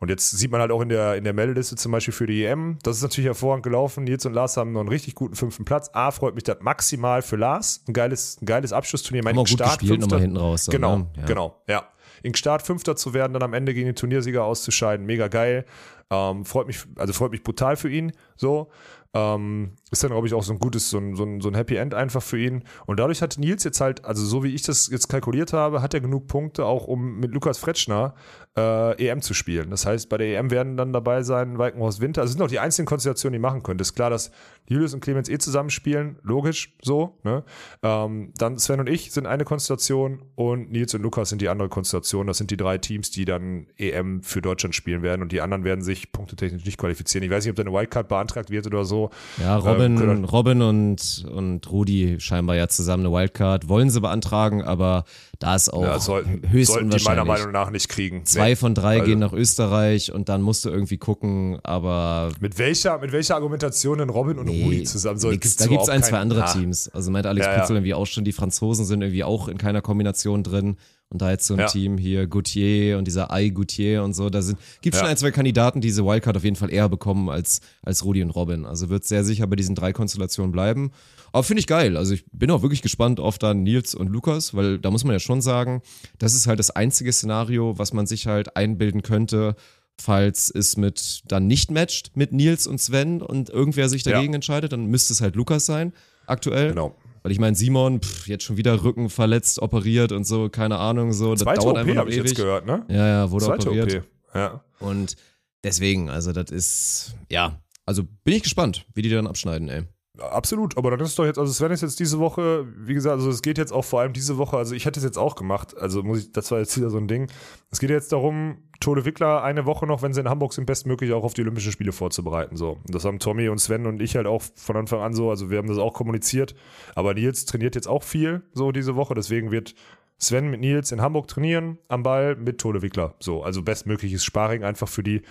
Und jetzt sieht man halt auch in der, in der Meldeliste zum Beispiel für die EM, das ist natürlich hervorragend gelaufen. Nils und Lars haben noch einen richtig guten fünften Platz. A, freut mich das maximal für Lars. Ein geiles, ein geiles Abschlussturnier. Mein gut gespielt nochmal hinten raus. so, Genau, ne? Ja. genau, ja. In Start Fünfter zu werden, dann am Ende gegen den Turniersieger auszuscheiden, mega geil. Ähm, freut mich, also freut mich brutal für ihn. So. Ähm, ist dann, glaube ich, auch so ein gutes, so ein, so, ein, so ein Happy End einfach für ihn. Und dadurch hat Nils jetzt halt, also so wie ich das jetzt kalkuliert habe, hat er genug Punkte, auch um mit Lukas Fretschner äh, EM zu spielen. Das heißt, bei der EM werden dann dabei sein Walkenhorst Winter. Also sind auch die einzelnen Konstellationen, die machen. Das ist klar, dass Julius und Clemens eh zusammenspielen, logisch so. Ne? Ähm, dann Sven und ich sind eine Konstellation und Nils und Lukas sind die andere Konstellation. Das sind die drei Teams, die dann EM für Deutschland spielen werden und die anderen werden sich punktetechnisch nicht qualifizieren. Ich weiß nicht, ob da eine Wildcard beantragt wird oder so. Ja, Robin, Ähm, können- Robin und, und Rudi scheinbar ja zusammen eine Wildcard. Wollen sie beantragen, aber da ist auch Ja, sollten, höchst sollten die meiner. Meinung nach nicht kriegen. Zwei Nee. von drei Also- gehen nach Österreich und dann musst du irgendwie gucken, aber Mit welcher, mit welcher Argumentation denn Robin und Rudi zusammen sollen? nix, da gibt es ein, zwei andere Ah. Teams. Also meint Alex Ja, ja. Pützel irgendwie auch schon, die Franzosen sind irgendwie auch in keiner Kombination drin. Und da jetzt so ein Ja. Team hier, Gauthier und dieser Ai Gauthier und so, da sind, gibt schon Ja. ein, zwei Kandidaten, die diese Wildcard auf jeden Fall eher bekommen als, als Rudi und Robin. Also wird sehr sicher bei diesen drei Konstellationen bleiben. Aber finde ich geil. Also ich bin auch wirklich gespannt auf dann Nils und Lukas, weil da muss man ja schon sagen, das ist halt das einzige Szenario, was man sich halt einbilden könnte, falls es mit dann nicht matcht mit Nils und Sven und irgendwer sich Ja. dagegen entscheidet, dann müsste es halt Lukas sein, aktuell. Genau. Weil ich meine, Simon, pff, jetzt schon wieder Rücken verletzt, operiert und so, keine Ahnung, so. Das Zweite dauert OP einfach noch habe ich jetzt ewig. gehört, ne? Ja, ja, wurde Zweite operiert. OP. Ja. Und deswegen, also das ist, ja, also bin ich gespannt, wie die dann abschneiden, ey. Absolut, aber dann ist es doch jetzt, also Sven ist jetzt diese Woche, wie gesagt, also es geht jetzt auch vor allem diese Woche, also ich hätte es jetzt auch gemacht, also muss ich, das war jetzt wieder so ein Ding. Es geht jetzt darum, Tode Wickler eine Woche noch, wenn sie in Hamburg sind, bestmöglich auch auf die Olympischen Spiele vorzubereiten. So. Das haben Tommy und Sven und ich halt auch von Anfang an so, also wir haben das auch kommuniziert. Aber Nils trainiert jetzt auch viel so diese Woche, deswegen wird Sven mit Nils in Hamburg trainieren, am Ball mit Tode Wickler. So, also bestmögliches Sparring einfach für die.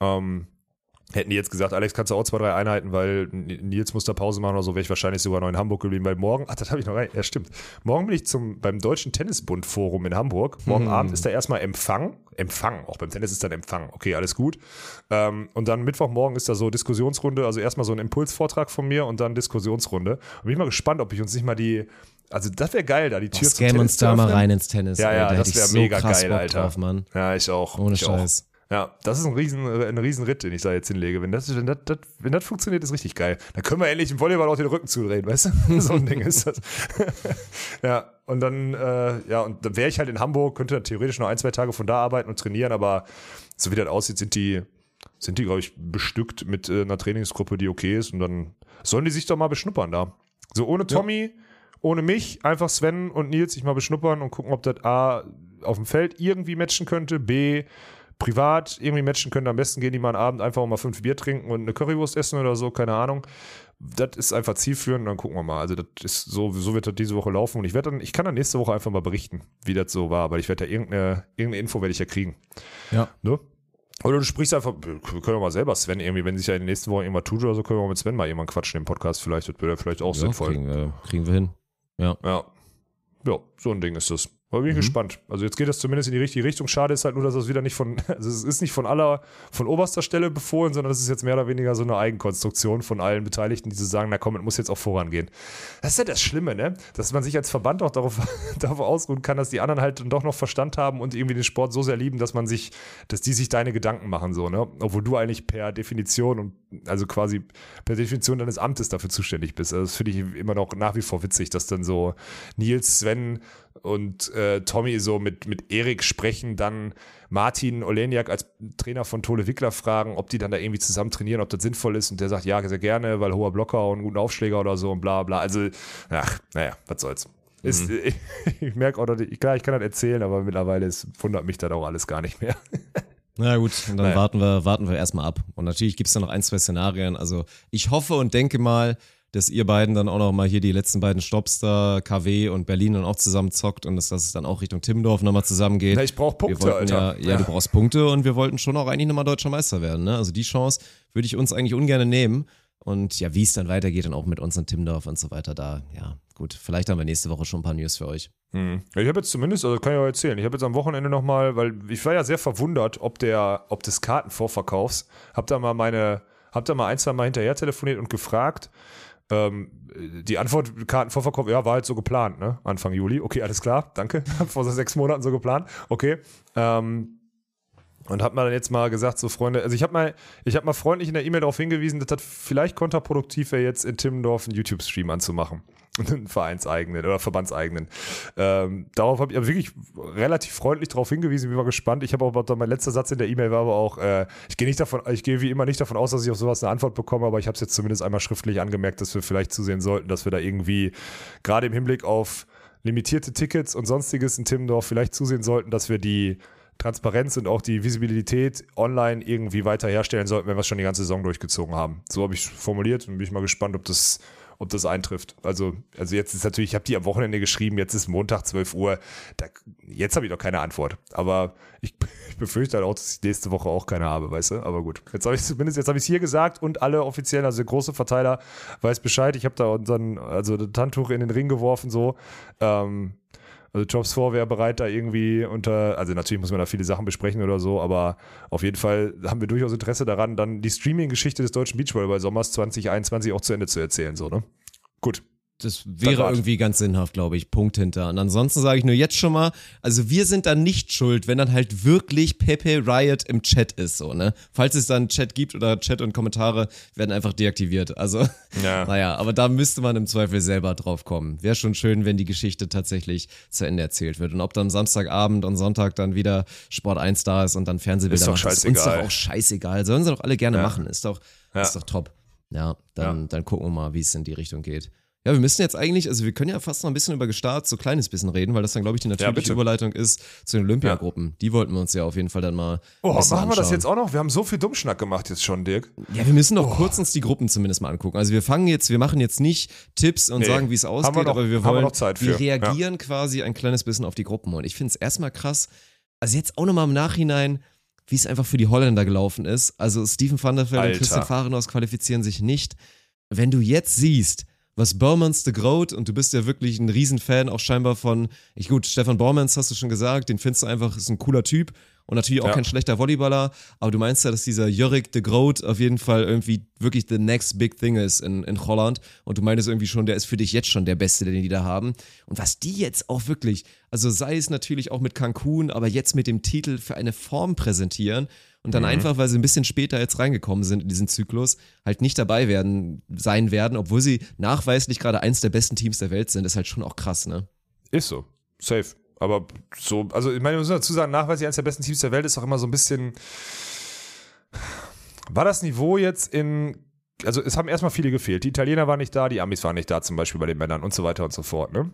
Ähm, Hätten die jetzt gesagt, Alex, kannst du auch zwei, drei Einheiten, weil Nils muss da Pause machen oder so, wäre ich wahrscheinlich sogar noch in Hamburg geblieben, weil morgen, ach, das habe ich noch rein, ja stimmt. Morgen bin ich zum, beim Deutschen Tennisbund Forum in Hamburg. Morgen Abend ist da erstmal Empfang. Empfang, auch beim Tennis ist dann Empfang. Okay, alles gut. Ähm, und dann Mittwochmorgen ist da so Diskussionsrunde, also erstmal so ein Impulsvortrag von mir und dann Diskussionsrunde. Und bin ich mal gespannt, ob ich uns nicht mal die, also das wäre geil, da die Tür zum Scam Tennis uns da zu mal rein ins Tennis. Ja, ja, da das wäre so mega geil, Alter. Drauf, Mann. Ja, ich auch. Ohne ich auch. Ja, das ist ein riesen, ein riesen Ritt, den ich da jetzt hinlege. Wenn das, wenn das, das, wenn das funktioniert, ist richtig geil. Dann können wir endlich im Volleyball auch den Rücken zudrehen, weißt du? so ein Ding ist das. ja, und dann, äh, ja, und dann wäre ich halt in Hamburg, könnte dann theoretisch noch ein, zwei Tage von da arbeiten und trainieren, aber so wie das aussieht, sind die, sind die, glaube ich, bestückt mit äh, einer Trainingsgruppe, die okay ist und dann sollen die sich doch mal beschnuppern da. So ohne Tommy, ohne mich, einfach Sven und Nils sich mal beschnuppern und gucken, ob das A auf dem Feld irgendwie matchen könnte, B privat irgendwie matchen könnte. Am besten gehen die mal einen Abend einfach mal fünf Bier trinken und eine Currywurst essen oder so, keine Ahnung. Das ist einfach zielführend und dann gucken wir mal. Also das ist so, so wird das diese Woche laufen und ich werde dann, ich kann dann nächste Woche einfach mal berichten, wie das so war, weil ich werde da irgendeine, irgendeine Info werde ich ja kriegen. Ja. Ne? Oder du sprichst einfach, wir können wir mal selber Sven irgendwie, wenn sich ja in den nächsten Wochen irgendwas tut oder so, können wir mit Sven mal irgendwann quatschen im Podcast vielleicht. Das wäre vielleicht auch Ja, sinnvoll. kriegen, wir, kriegen wir hin. Ja. Ja. Ja, so ein Ding ist das. Aber bin ich Mhm. gespannt. Also jetzt geht das zumindest in die richtige Richtung. Schade ist halt nur, dass es wieder nicht von, also es ist nicht von aller, von oberster Stelle befohlen, sondern es ist jetzt mehr oder weniger so eine Eigenkonstruktion von allen Beteiligten, die so sagen, na komm, es muss jetzt auch vorangehen. Das ist ja das Schlimme, ne? Dass man sich als Verband auch darauf, darauf ausruhen kann, dass die anderen halt dann doch noch Verstand haben und irgendwie den Sport so sehr lieben, dass man sich, dass die sich deine Gedanken machen, so, ne? Obwohl du eigentlich per Definition und also quasi per Definition deines Amtes dafür zuständig bist. Also das finde ich immer noch nach wie vor witzig, dass dann so Nils, Sven und äh, Tommy so mit, mit Erik sprechen, dann Martin Oleniak als Trainer von Tole Wickler fragen, ob die dann da irgendwie zusammen trainieren, ob das sinnvoll ist. Und der sagt, ja, sehr gerne, weil hoher Blocker und guten Aufschläger oder so und bla bla. Also, ach, naja, was soll's. Ist, Mhm. ich merke auch, ich- klar, ich kann das erzählen, aber mittlerweile ist, wundert mich das auch alles gar nicht mehr. Na gut, dann Naja. warten wir, warten wir erstmal ab. Und natürlich gibt es da noch ein, zwei Szenarien. Also ich hoffe und denke mal, dass ihr beiden dann auch noch mal hier die letzten beiden Stops da, KW und Berlin dann auch zusammen zockt und dass das dann auch Richtung Timmendorf nochmal zusammengeht. Na, ich brauch Punkte, wir wollten Alter. Ja, ja, Ja. du brauchst Punkte und wir wollten schon auch eigentlich nochmal deutscher Meister werden. Ne? Also die Chance würde ich uns eigentlich ungern nehmen. Und ja, wie es dann weitergeht, dann auch mit uns in Timmendorf und so weiter, da, ja, gut, vielleicht haben wir nächste Woche schon ein paar News für euch. Hm. Ich habe jetzt zumindest, also kann ich auch erzählen, ich habe jetzt am Wochenende nochmal, weil ich war ja sehr verwundert, ob der, ob des Kartenvorverkaufs, hab da mal meine, hab da mal ein, zwei Mal hinterher telefoniert und gefragt. Ähm, die Antwort, Kartenvorverkauf, ja, war halt so geplant, ne? Anfang Juli. Okay, alles klar, danke. Vor so sechs Monaten so geplant. Okay. Ähm, und hab mal dann jetzt mal gesagt, so Freunde, also ich habe mal, ich mal freundlich in der E-Mail darauf hingewiesen, dass das vielleicht kontraproduktiv wäre, jetzt in Timmendorf einen YouTube-Stream anzumachen. Vereinseigenen oder verbandseigenen. Ähm, darauf habe ich aber wirklich relativ freundlich darauf hingewiesen, bin mal gespannt. Ich habe auch, mein letzter Satz in der E-Mail war aber auch, äh, ich gehe nicht davon, ich gehe wie immer nicht davon aus, dass ich auf sowas eine Antwort bekomme, aber ich habe es jetzt zumindest einmal schriftlich angemerkt, dass wir vielleicht zusehen sollten, dass wir da irgendwie gerade im Hinblick auf limitierte Tickets und sonstiges in Timmendorf vielleicht zusehen sollten, dass wir die Transparenz und auch die Visibilität online irgendwie weiter herstellen sollten, wenn wir es schon die ganze Saison durchgezogen haben. So habe ich formuliert und bin ich mal gespannt, ob das, ob das eintrifft. Also, also jetzt ist natürlich, ich habe die am Wochenende geschrieben, jetzt ist Montag 12 Uhr. Da, jetzt habe ich noch keine Antwort. Aber ich, ich befürchte halt auch, dass ich nächste Woche auch keine habe, weißt du? Aber gut. Jetzt habe ich zumindest, jetzt habe ich es hier gesagt und alle offiziell, also der große Verteiler weiß Bescheid. Ich habe da unseren, also das Handtuch in den Ring geworfen, so. Ähm, also Jobs 4 wäre bereit, da irgendwie unter, also natürlich muss man da viele Sachen besprechen oder so, aber auf jeden Fall haben wir durchaus Interesse daran, dann die Streaming-Geschichte des deutschen Beachvolleyball-Sommers 2021 auch zu Ende zu erzählen, so, ne? Gut. Das wäre Verrat. irgendwie ganz sinnhaft, glaube ich. Punkt hinter. Und ansonsten sage ich nur jetzt schon mal, also wir sind dann nicht schuld, wenn dann halt wirklich Pepe Riot im Chat ist, so, ne? Falls es dann Chat gibt oder Chat und Kommentare werden einfach deaktiviert. Also, Ja. naja, aber da müsste man im Zweifel selber drauf kommen. Wäre schon schön, wenn die Geschichte tatsächlich zu Ende erzählt wird. Und ob dann Samstagabend und Sonntag dann wieder Sport 1 da ist und dann Fernsehbilder Ist doch macht, ist uns doch auch scheißegal. Sollen sie doch alle gerne Ja. machen. Ist doch, Ja. ist doch top. Ja, dann, Ja. dann gucken wir mal, wie es in die Richtung geht. Ja, wir müssen jetzt eigentlich, also wir können ja fast noch ein bisschen über Gestart, so ein kleines bisschen reden, weil das dann, glaube ich, die natürliche bitte. Überleitung ist zu den Olympiagruppen. Die wollten wir uns ja auf jeden Fall dann mal. Oh, machen wir das anschauen. jetzt auch noch? Wir haben so viel Dummschnack gemacht jetzt schon, Dirk. Ja, wir müssen Oh. noch kurz uns die Gruppen zumindest mal angucken. Also wir fangen jetzt, wir machen jetzt nicht Tipps und Nee. sagen, wie es ausgeht, wir noch- aber wir haben wir wollen, noch Zeit wir für. reagieren quasi ein kleines bisschen auf die Gruppen. Und ich finde es erstmal krass, also jetzt auch nochmal im Nachhinein, wie es einfach für die Holländer gelaufen ist. Also Steven van der Velde und. Christian Fahrenhaus qualifizieren sich nicht. Wenn du jetzt siehst, was Bormans de Groot, und du bist ja wirklich ein Riesenfan auch scheinbar von, ich gut, Stefan Bormans hast du schon gesagt, den findest du einfach, ist ein cooler Typ und natürlich auch Ja. kein schlechter Volleyballer, aber du meinst ja, dass dieser Jörg de Groot auf jeden Fall irgendwie wirklich the next big thing ist in, in Holland und du meintest irgendwie schon, der ist für dich jetzt schon der Beste, den die da haben und was die jetzt auch wirklich, also sei es natürlich auch mit Cancun, aber jetzt mit dem Titel für eine Form präsentieren und dann einfach, weil sie ein bisschen später jetzt reingekommen sind in diesen Zyklus, halt nicht dabei werden, sein werden, obwohl sie nachweislich gerade eins der besten Teams der Welt sind, ist halt schon auch krass, ne? Ist so. Safe. Aber so, also ich meine, wir müssen dazu sagen, nachweislich eines der besten Teams der Welt ist auch immer so ein bisschen. War das Niveau jetzt in. Also es haben erstmal viele gefehlt. Die Italiener waren nicht da, die Amis waren nicht da, zum Beispiel bei den Männern und so weiter und so fort. Ne?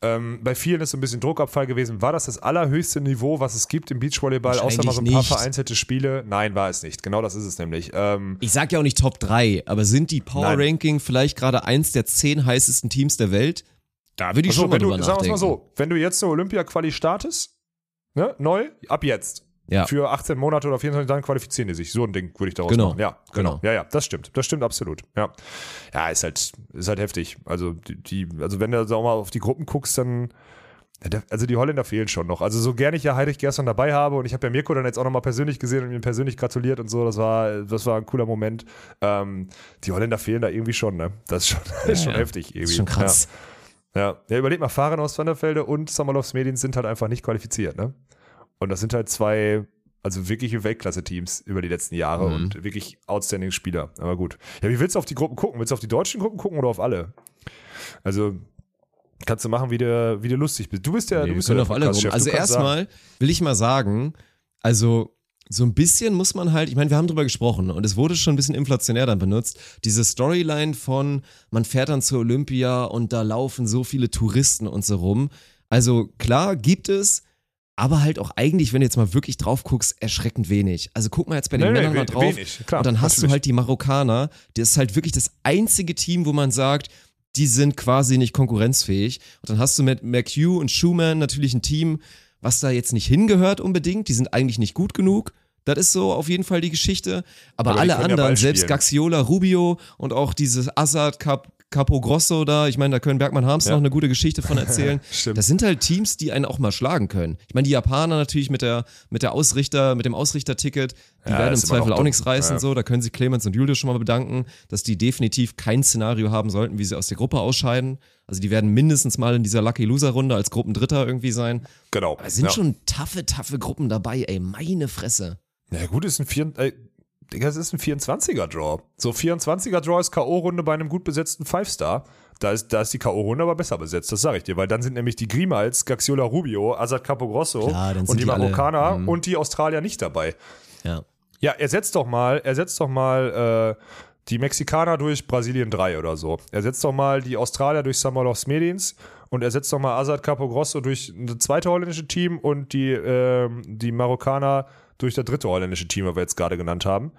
Ähm, bei vielen ist so ein bisschen Druckabfall gewesen. War das das allerhöchste Niveau, was es gibt im Beachvolleyball, außer mal so ein paar nicht. vereinzelte Spiele? Nein, war es nicht. Genau das ist es nämlich. Ähm, Ich sag ja auch nicht Top 3, aber sind die Power. Ranking vielleicht gerade eins der zehn heißesten Teams der Welt? Da würde ich Ach so, schon mal wenn du, drüber sagen wir nachdenken. mal so, wenn du jetzt eine Olympia-Quali startest, ne, neu, ab jetzt. Ja. Für 18 Monate oder 24, dann qualifizieren die sich. So ein Ding würde ich daraus Genau, machen. Ja, genau. genau. Ja, ja, das stimmt. Das stimmt absolut. Ja. Ja, ist halt, ist halt heftig. Also, die, die also wenn du so mal auf die Gruppen guckst, dann. Also die Holländer fehlen schon noch. Also so gerne ich ja Heidrich Gerson dabei habe und ich habe ja Mirko dann jetzt auch nochmal persönlich gesehen und ihm persönlich gratuliert und so, das war, das war ein cooler Moment. Ähm, die Holländer fehlen da irgendwie schon, ne? Das ist schon, das ist schon Ja. heftig irgendwie. Das ist schon krass. Ja. Ja, ja überleg mal, Fahren aus Vanderfelde und Samalovs Medien sind halt einfach nicht qualifiziert, ne? Und das sind halt zwei, also wirkliche Weltklasse-Teams über die letzten Jahre Mhm. und wirklich outstanding Spieler. Aber gut. Ja, wie willst du auf die Gruppen gucken? Willst du auf die deutschen Gruppen gucken oder auf alle? Also, kannst du machen, wie du, wie du lustig bist. Du bist ja, Nee, du bist ja auf alle. Gruppen. Also erstmal will ich mal sagen, also so ein bisschen muss man halt, ich meine, wir haben drüber gesprochen und es wurde schon ein bisschen inflationär dann benutzt. Diese Storyline von, man fährt dann zur Olympia und da laufen so viele Touristen und so rum. Also klar, gibt es, aber halt auch eigentlich, wenn du jetzt mal wirklich drauf guckst, erschreckend wenig. Also guck mal jetzt bei den Nee, nee, Männern mal we- drauf. wenig, klar, und dann hast du halt die Marokkaner. Das ist halt wirklich das einzige Team, wo man sagt, die sind quasi nicht konkurrenzfähig. Und dann hast du mit McHugh und Schumann natürlich ein Team, was da jetzt nicht hingehört unbedingt. Die sind eigentlich nicht gut genug. Das ist so auf jeden Fall die Geschichte. Aber, Aber alle ja anderen, Ball selbst. Gaxiola, Rubio und auch dieses Assad Cap Capo Grosso da, ich meine, da können Bergmann Harms Ja. noch eine gute Geschichte von erzählen. Das sind halt Teams, die einen auch mal schlagen können. Ich meine, die Japaner natürlich mit der, mit der Ausrichter, mit dem Ausrichterticket, die Ja, werden im Zweifel auch dumm. nichts reißen, Ja. so. Da können sich Clemens und Julius schon mal bedanken, dass die definitiv kein Szenario haben sollten, wie sie aus der Gruppe ausscheiden. Also die werden mindestens mal in dieser Lucky Loser Runde als Gruppendritter irgendwie sein. Genau. Aber es sind schon taffe, taffe Gruppen dabei, ey, meine Fresse. Ja, gut, ist ein, vier, äh, Digga, das ist ein 24er-Draw. So 24er-Draw ist K.O.-Runde bei einem gut besetzten Five-Star. Da ist, da ist die K.O.-Runde aber besser besetzt, das sage ich dir, weil dann sind nämlich die Grimals, Gaxiola Rubio, Azad Capogrosso Klar, und die die alle- Marokkaner mhm. und die Australier nicht dabei. Ja. Ja, ersetzt doch mal, ersetzt doch mal äh, die Mexikaner durch Brasilien 3 oder so. Ersetzt doch mal die Australier durch Samalovs Medins und ersetzt doch mal Azad Capogrosso durch das zweite holländische Team und die, ähm, die Marokkaner durch das dritte holländische Team, was wir jetzt gerade genannt haben.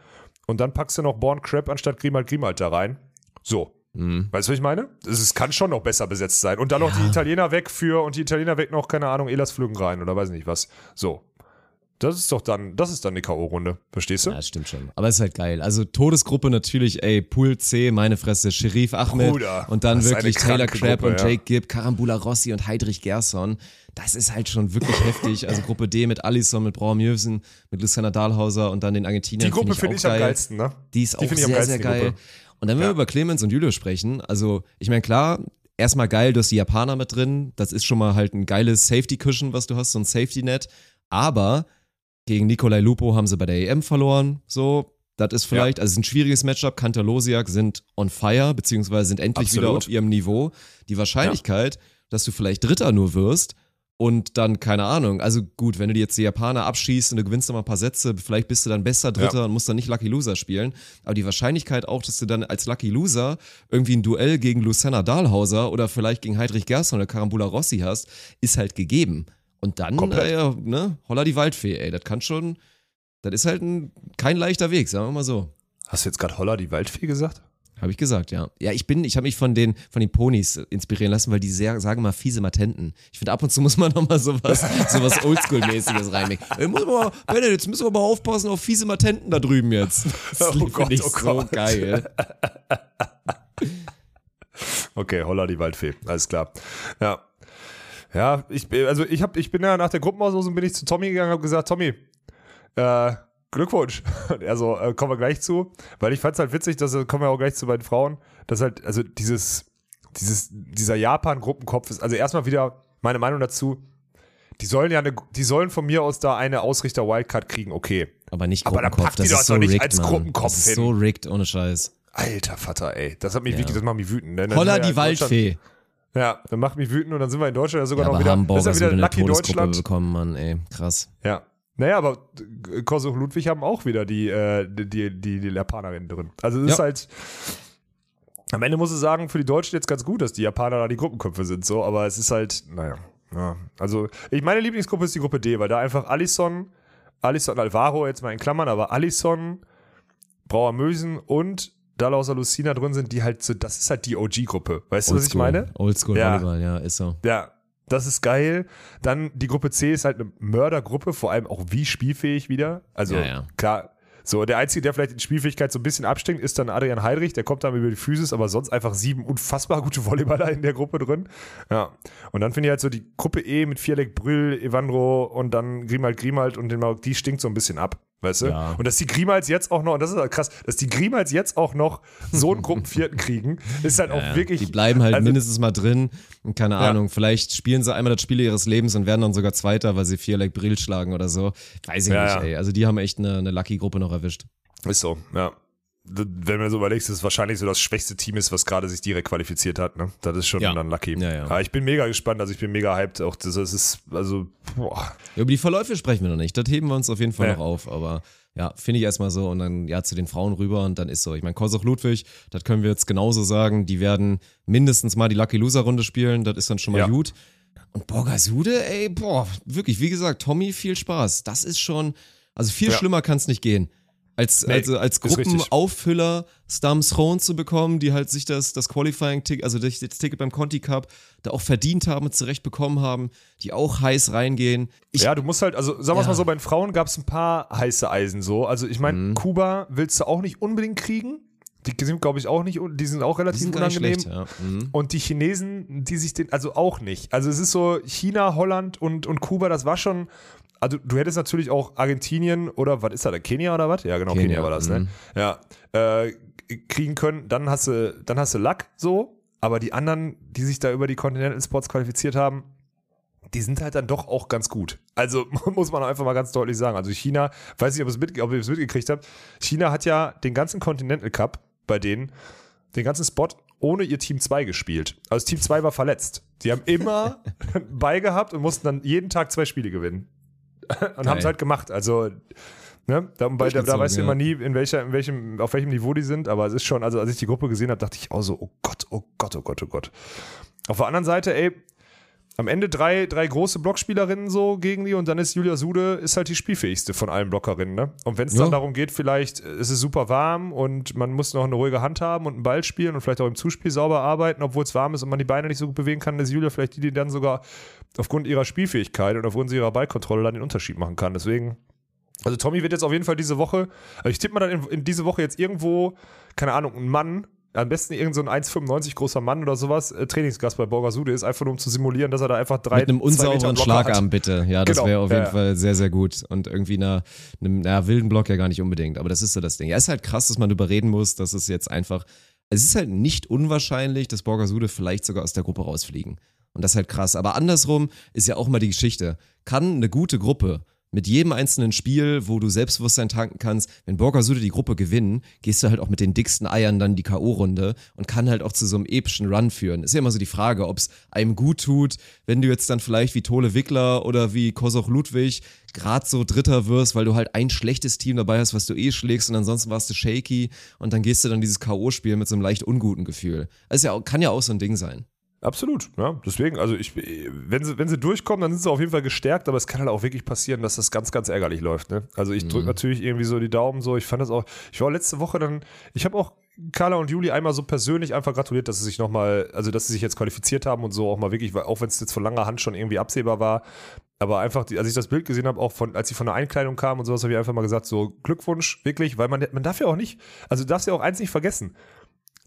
Und dann packst du noch Born Crab anstatt Grimald Grimald da rein. So. Mhm. Weißt du, was ich meine? Es kann schon noch besser besetzt sein. Und dann noch die Italiener weg für, und die Italiener weg noch, keine Ahnung, Elas Flügen rein oder weiß nicht was. So. Das ist doch dann, das ist dann die K.O.-Runde. Verstehst du? Ja, das stimmt schon. Aber es ist halt geil. Also Todesgruppe natürlich, ey, Pool C, meine Fresse, Sherif Ahmed Bruder, und dann wirklich eine Taylor Gruppe, und ja. Jake Gibb, Karambula Rossi und Heidrich Gerson. Das ist halt schon wirklich heftig. Also Gruppe D mit Alisson, mit Braun Mjövsen, mit Luciana Dahlhauser und dann den Argentiniern. Die Gruppe find finde ich, ich, auch am geil. geilsten, ne? Die ist Die auch find ich sehr, geilsten, sehr geil. Und dann, wenn Ja. wir über Clemens und Julius sprechen, also ich meine, klar, erstmal geil, du hast die Japaner mit drin. Das ist schon mal halt ein geiles Safety-Cushion, was du hast, so ein Safety-Net. Aber gegen Nikolai Lupo haben sie bei der EM verloren. So, das ist vielleicht, also es ist ein schwieriges Matchup. Kanter Losiak sind on fire, beziehungsweise sind endlich Absolut. wieder auf ihrem Niveau. Die Wahrscheinlichkeit, dass du vielleicht Dritter nur wirst und dann, keine Ahnung, also gut, wenn du dir jetzt die Japaner abschießt und du gewinnst noch mal ein paar Sätze, vielleicht bist du dann besser Dritter Ja. und musst dann nicht Lucky Loser spielen. Aber die Wahrscheinlichkeit auch, dass du dann als Lucky Loser irgendwie ein Duell gegen Luciana Dahlhauser oder vielleicht gegen Heidrich Gerson oder Karambula Rossi hast, ist halt gegeben. Und dann, äh, ja, ne, holla die Waldfee, ey, das kann schon, das ist halt ein, kein leichter Weg, sagen wir mal so. Hast du jetzt gerade Holla die Waldfee gesagt? Habe ich gesagt, ja. Ja, ich bin, ich habe mich von den, von den Ponys inspirieren lassen, weil die sehr, sagen mal fiese Matenten. Ich finde, ab und zu muss man noch mal sowas, sowas Oldschool-mäßiges reinlegen. Ey, muss man Bennett, jetzt müssen wir mal aufpassen auf fiese Matenten da drüben jetzt. Das Oh Gott, ich oh so Gott. geil. Okay, Holla die Waldfee, alles klar. Ja. Ja, ich, also ich, hab, ich bin ja nach der Gruppenauslosung bin ich zu Tommy gegangen und habe gesagt, Tommy, äh, Glückwunsch. Und er so, äh, kommen wir gleich zu. Weil ich fand es halt witzig, dass, äh, kommen wir auch gleich zu beiden Frauen, dass halt, also dieses, dieses, dieser Japan-Gruppenkopf ist, also erstmal wieder meine Meinung dazu, die sollen ja eine, die sollen von mir aus da eine Ausrichter-Wildcard kriegen, okay. Aber nicht Aber dann Gruppenkopf, packt die das doch so doch nicht rigged, als Mann. Gruppenkopf Das ist hin. so rigged, ohne Scheiß. Alter Vater, ey. Das hat mich Ja. wirklich, das macht mich wütend. Ne? Holla die ja Waldfee. Ja, dann macht mich wütend und dann sind wir in Deutschland ja sogar Ja, noch wieder. Hamburger das ist ja wieder der Lucky Deutschland. bekommen, Mann, ey, krass. Ja. Naja, aber Kosoch und Ludwig haben auch wieder die, äh, die, die, die, die Japanerinnen drin. Also es ist Ja. halt. Am Ende muss ich sagen, für die Deutschen jetzt ganz gut, dass die Japaner da die Gruppenköpfe sind, so, aber es ist halt, naja. Ja. Also, ich, meine Lieblingsgruppe ist die Gruppe D, weil da einfach Alisson, Alisson Alvaro jetzt mal in Klammern, aber Alisson, Brauer Mösen und Dalauser Lucina drin sind, die halt so, das ist halt die OG-Gruppe. Weißt du, was ich meine? Oldschool Ja. Volleyball, ja, ist so. Ja, das ist geil. Dann die Gruppe C ist halt eine Mördergruppe, vor allem auch wie spielfähig wieder. Also Ja, ja. klar, so der Einzige, der vielleicht in Spielfähigkeit so ein bisschen abstinkt, ist dann Adrian Heidrich. Der kommt dann über die Physis, aber sonst einfach sieben unfassbar gute Volleyballer in der Gruppe drin. Ja. Und dann finde ich halt so die Gruppe E mit Vierleck, Brüll, Evandro und dann Grimald, Grimald und den Marok, die stinkt so ein bisschen ab. Weißt du? Ja. Und dass die Grimals jetzt auch noch, und das ist halt krass, dass die Grimals jetzt auch noch so einen Gruppenvierten kriegen, ist halt auch Ja, wirklich. Die bleiben halt also- mindestens mal drin. Und keine Ja. Ahnung, vielleicht spielen sie einmal das Spiel ihres Lebens und werden dann sogar Zweiter, weil sie Vierleck Brill schlagen oder so. Weiß ich nicht, ey. Also die haben echt eine, eine Lucky-Gruppe noch erwischt. Ist so, ja. Wenn man so überlegst, dass es wahrscheinlich so das schwächste Team ist, was gerade sich direkt qualifiziert hat, ne? Das ist schon Ja. dann lucky. Ja, ja. Aber ich bin mega gespannt, also ich bin mega hyped. Auch das, das ist, also, boah. Über die Verläufe sprechen wir noch nicht. Das heben wir uns auf jeden Fall Ja. noch auf. Aber ja, finde ich erstmal so. Und dann ja zu den Frauen rüber und dann ist so. Ich meine, Kosoch Ludwig, das können wir jetzt genauso sagen. Die werden mindestens mal die Lucky Loser Runde spielen. Das ist dann schon mal Ja. gut. Und Borgasude, ey, boah, wirklich, wie gesagt, Tommy, viel Spaß. Das ist schon, also viel schlimmer kann es nicht gehen. Als, Nee, also als. Gruppenauffüller Stams Throne zu bekommen, die halt sich das, das Qualifying-Ticket, also das das Ticket beim Conti Cup, da auch verdient haben und zurecht bekommen haben, die auch heiß reingehen. Ich, ja, du musst halt, also sagen wir es Ja. mal so, bei den Frauen gab es ein paar heiße Eisen so. Also ich meine, Mhm. Kuba willst du auch nicht unbedingt kriegen. Die sind, glaube ich, auch nicht, die sind auch relativ sind unangenehm. schlecht, ja. Mhm. Und die Chinesen, die sich den, also auch nicht. Also es ist so, China, Holland und, und Kuba, das war schon, also du hättest natürlich auch Argentinien oder was ist da, der Kenia oder was? Ja, genau, Kenia, Kenia, war das, ne? mhm. Ja, äh, kriegen können, dann hast du, dann hast du Luck so, aber die anderen, die sich da über die Continental Sports qualifiziert haben, die sind halt dann doch auch ganz gut. Also muss man einfach mal ganz deutlich sagen. Also China, weiß nicht, ob, es mit, ob ihr es mitgekriegt habt, China hat ja den ganzen Continental Cup bei denen, den ganzen Spot ohne ihr Team 2 gespielt. Also Team 2 war verletzt. Die haben immer bei gehabt und mussten dann jeden Tag zwei Spiele gewinnen. Und haben es halt gemacht. Also, ne, da, bei, da, da weißt du ja. immer nie, in welcher, in welchem, auf welchem Niveau die sind, aber es ist schon, also als ich die Gruppe gesehen habe, dachte ich auch so, oh Gott, oh Gott, oh Gott, oh Gott. Auf der anderen Seite, ey, am Ende drei, drei große Blockspielerinnen so gegen die und dann ist Julia Sude ist halt die spielfähigste von allen Blockerinnen. Ne? Und wenn es dann Ja. darum geht, vielleicht äh, ist es super warm und man muss noch eine ruhige Hand haben und einen Ball spielen und vielleicht auch im Zuspiel sauber arbeiten, obwohl es warm ist und man die Beine nicht so gut bewegen kann, ist Julia vielleicht die, die dann sogar aufgrund ihrer Spielfähigkeit und aufgrund ihrer Ballkontrolle dann den Unterschied machen kann. Deswegen, also Tommy wird jetzt auf jeden Fall diese Woche, also ich tippe mal dann in, in diese Woche jetzt irgendwo, keine Ahnung, ein Mann, am besten irgend so ein 1,95 großer Mann oder sowas, äh, Trainingsgast bei Borgasude ist, einfach nur um zu simulieren, dass er da einfach drei Mit einem unsauberen hat. Schlagarm, bitte. Ja, das Genau, wäre auf jeden ja. Fall sehr, sehr gut. Und irgendwie einer, einem na, wilden Block ja gar nicht unbedingt. Aber das ist so das Ding. Ja, ist halt krass, dass man darüber reden muss, dass es jetzt einfach es ist halt nicht unwahrscheinlich, dass Borgasude vielleicht sogar aus der Gruppe rausfliegen. Und das ist halt krass. Aber andersrum ist ja auch mal die Geschichte. Kann eine gute Gruppe mit jedem einzelnen Spiel, wo du Selbstbewusstsein tanken kannst, wenn Borgasude die Gruppe gewinnen, gehst du halt auch mit den dicksten Eiern dann die K.O.-Runde und kann halt auch zu so einem epischen Run führen. Ist ja immer so die Frage, ob es einem gut tut, wenn du jetzt dann vielleicht wie Tole Wickler oder wie Kosoch Ludwig gerade so Dritter wirst, weil du halt ein schlechtes Team dabei hast, was du eh schlägst und ansonsten warst du shaky und dann gehst du dann dieses K.O.-Spiel mit so einem leicht unguten Gefühl. Das ja, kann ja auch so ein Ding sein. Absolut, ja. Deswegen, also ich, wenn sie, wenn sie durchkommen, dann sind sie auf jeden Fall gestärkt, aber es kann halt auch wirklich passieren, dass das ganz, ganz ärgerlich läuft. Ne? Also ich drücke mhm. natürlich irgendwie so die Daumen so. Ich fand das auch, ich war letzte Woche dann, ich habe auch Carla und Juli einmal so persönlich einfach gratuliert, dass sie sich nochmal, also dass sie sich jetzt qualifiziert haben und so auch mal wirklich, auch wenn es jetzt von langer Hand schon irgendwie absehbar war, aber einfach, als ich das Bild gesehen habe, auch von, als sie von der Einkleidung kam und sowas, habe ich einfach mal gesagt, so Glückwunsch, wirklich, weil man, man darf ja auch nicht, also du darfst ja auch eins nicht vergessen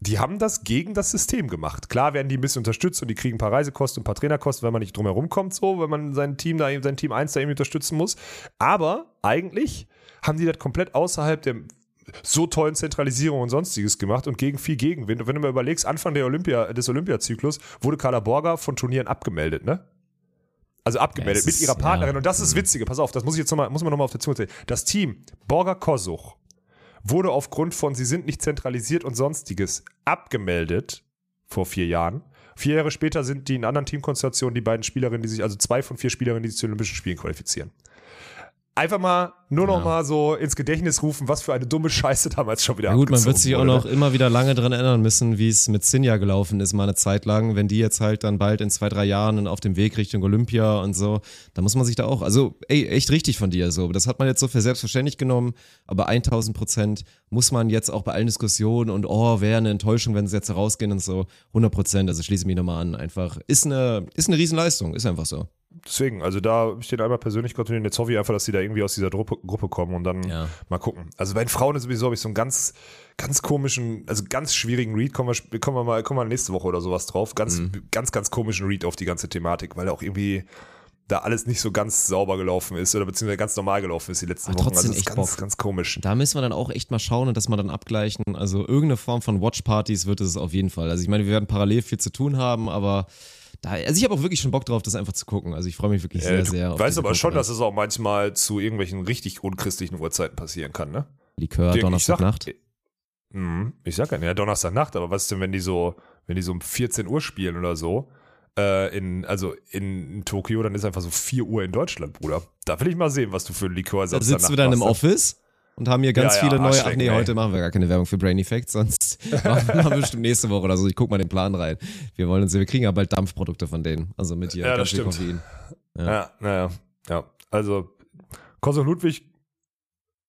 die haben das gegen das System gemacht. Klar werden die ein bisschen unterstützt und die kriegen ein paar Reisekosten, ein paar Trainerkosten, wenn man nicht drumherum kommt, so, wenn man sein Team da, sein Team 1 da irgendwie unterstützen muss. Aber eigentlich haben die das komplett außerhalb der so tollen Zentralisierung und sonstiges gemacht und gegen viel Gegenwind. Und wenn du mal überlegst, Anfang der Olympia, des Olympiazyklus wurde Carla Borger von Turnieren abgemeldet, ne? Also abgemeldet ja, mit ihrer Partnerin. Ja. Und das ist das mhm. Witzige. Pass auf, das muss ich jetzt nochmal, muss man nochmal auf der Zunge zählen. Das Team Borger Kosuch wurde aufgrund von, sie sind nicht zentralisiert und sonstiges abgemeldet vor vier Jahren. Vier Jahre später sind die in anderen Teamkonstellationen die beiden Spielerinnen, die sich, also zwei von vier Spielerinnen, die sich zu Olympischen Spielen qualifizieren einfach mal nur noch ja. mal so ins Gedächtnis rufen, was für eine dumme Scheiße damals schon wieder ja, Gut, man wird sich auch noch immer wieder lange dran erinnern müssen, wie es mit Sinja gelaufen ist, mal eine Zeit lang. Wenn die jetzt halt dann bald in zwei, drei Jahren auf dem Weg Richtung Olympia und so, da muss man sich da auch, also ey, echt richtig von dir so. Das hat man jetzt so für selbstverständlich genommen, aber 1000 Prozent muss man jetzt auch bei allen Diskussionen und oh, wäre eine Enttäuschung, wenn sie jetzt rausgehen und so, 100 Prozent, also schließe mich nochmal an, einfach, ist eine, ist eine Riesenleistung, ist einfach so deswegen, also da habe ich den einmal persönlich gratuliert. Jetzt hoffe ich einfach, dass die da irgendwie aus dieser Gruppe, Gruppe kommen und dann ja. mal gucken. Also bei den Frauen ist sowieso habe ich so einen ganz, ganz komischen, also ganz schwierigen Read. Kommen wir, kommen wir mal, kommen wir nächste Woche oder sowas drauf. Ganz, mhm. ganz, ganz komischen Read auf die ganze Thematik, weil auch irgendwie da alles nicht so ganz sauber gelaufen ist oder beziehungsweise ganz normal gelaufen ist die letzten Aber Wochen. Trotzdem also echt ganz, Bock. ganz komisch. Da müssen wir dann auch echt mal schauen und das mal dann abgleichen. Also irgendeine Form von Watchpartys wird es auf jeden Fall. Also ich meine, wir werden parallel viel zu tun haben, aber da, also ich habe auch wirklich schon Bock drauf, das einfach zu gucken. Also ich freue mich wirklich sehr, äh, sehr. Du weißt aber schon, dass es auch manchmal zu irgendwelchen richtig unchristlichen Uhrzeiten passieren kann, ne? Likör, Donnerstagnacht. Ich, hm, ich sag ja, ja, Donnerstagnacht, aber was ist denn, wenn die so, wenn die so um 14 Uhr spielen oder so? Äh, in, also in, in, Tokio, dann ist einfach so 4 Uhr in Deutschland, Bruder. Da will ich mal sehen, was du für ein Likör Da sitzt du dann im Office und haben hier ganz ja, viele neue. Ach nee, ey. heute machen wir gar keine Werbung für Brain Effect, sonst machen wir bestimmt nächste Woche oder so. Ich guck mal den Plan rein. Wir wollen uns, wir kriegen ja bald Dampfprodukte von denen. Also mit hier ja, ganz viel Koffein. Ja, naja, ja, ja. Also, Kosov Ludwig,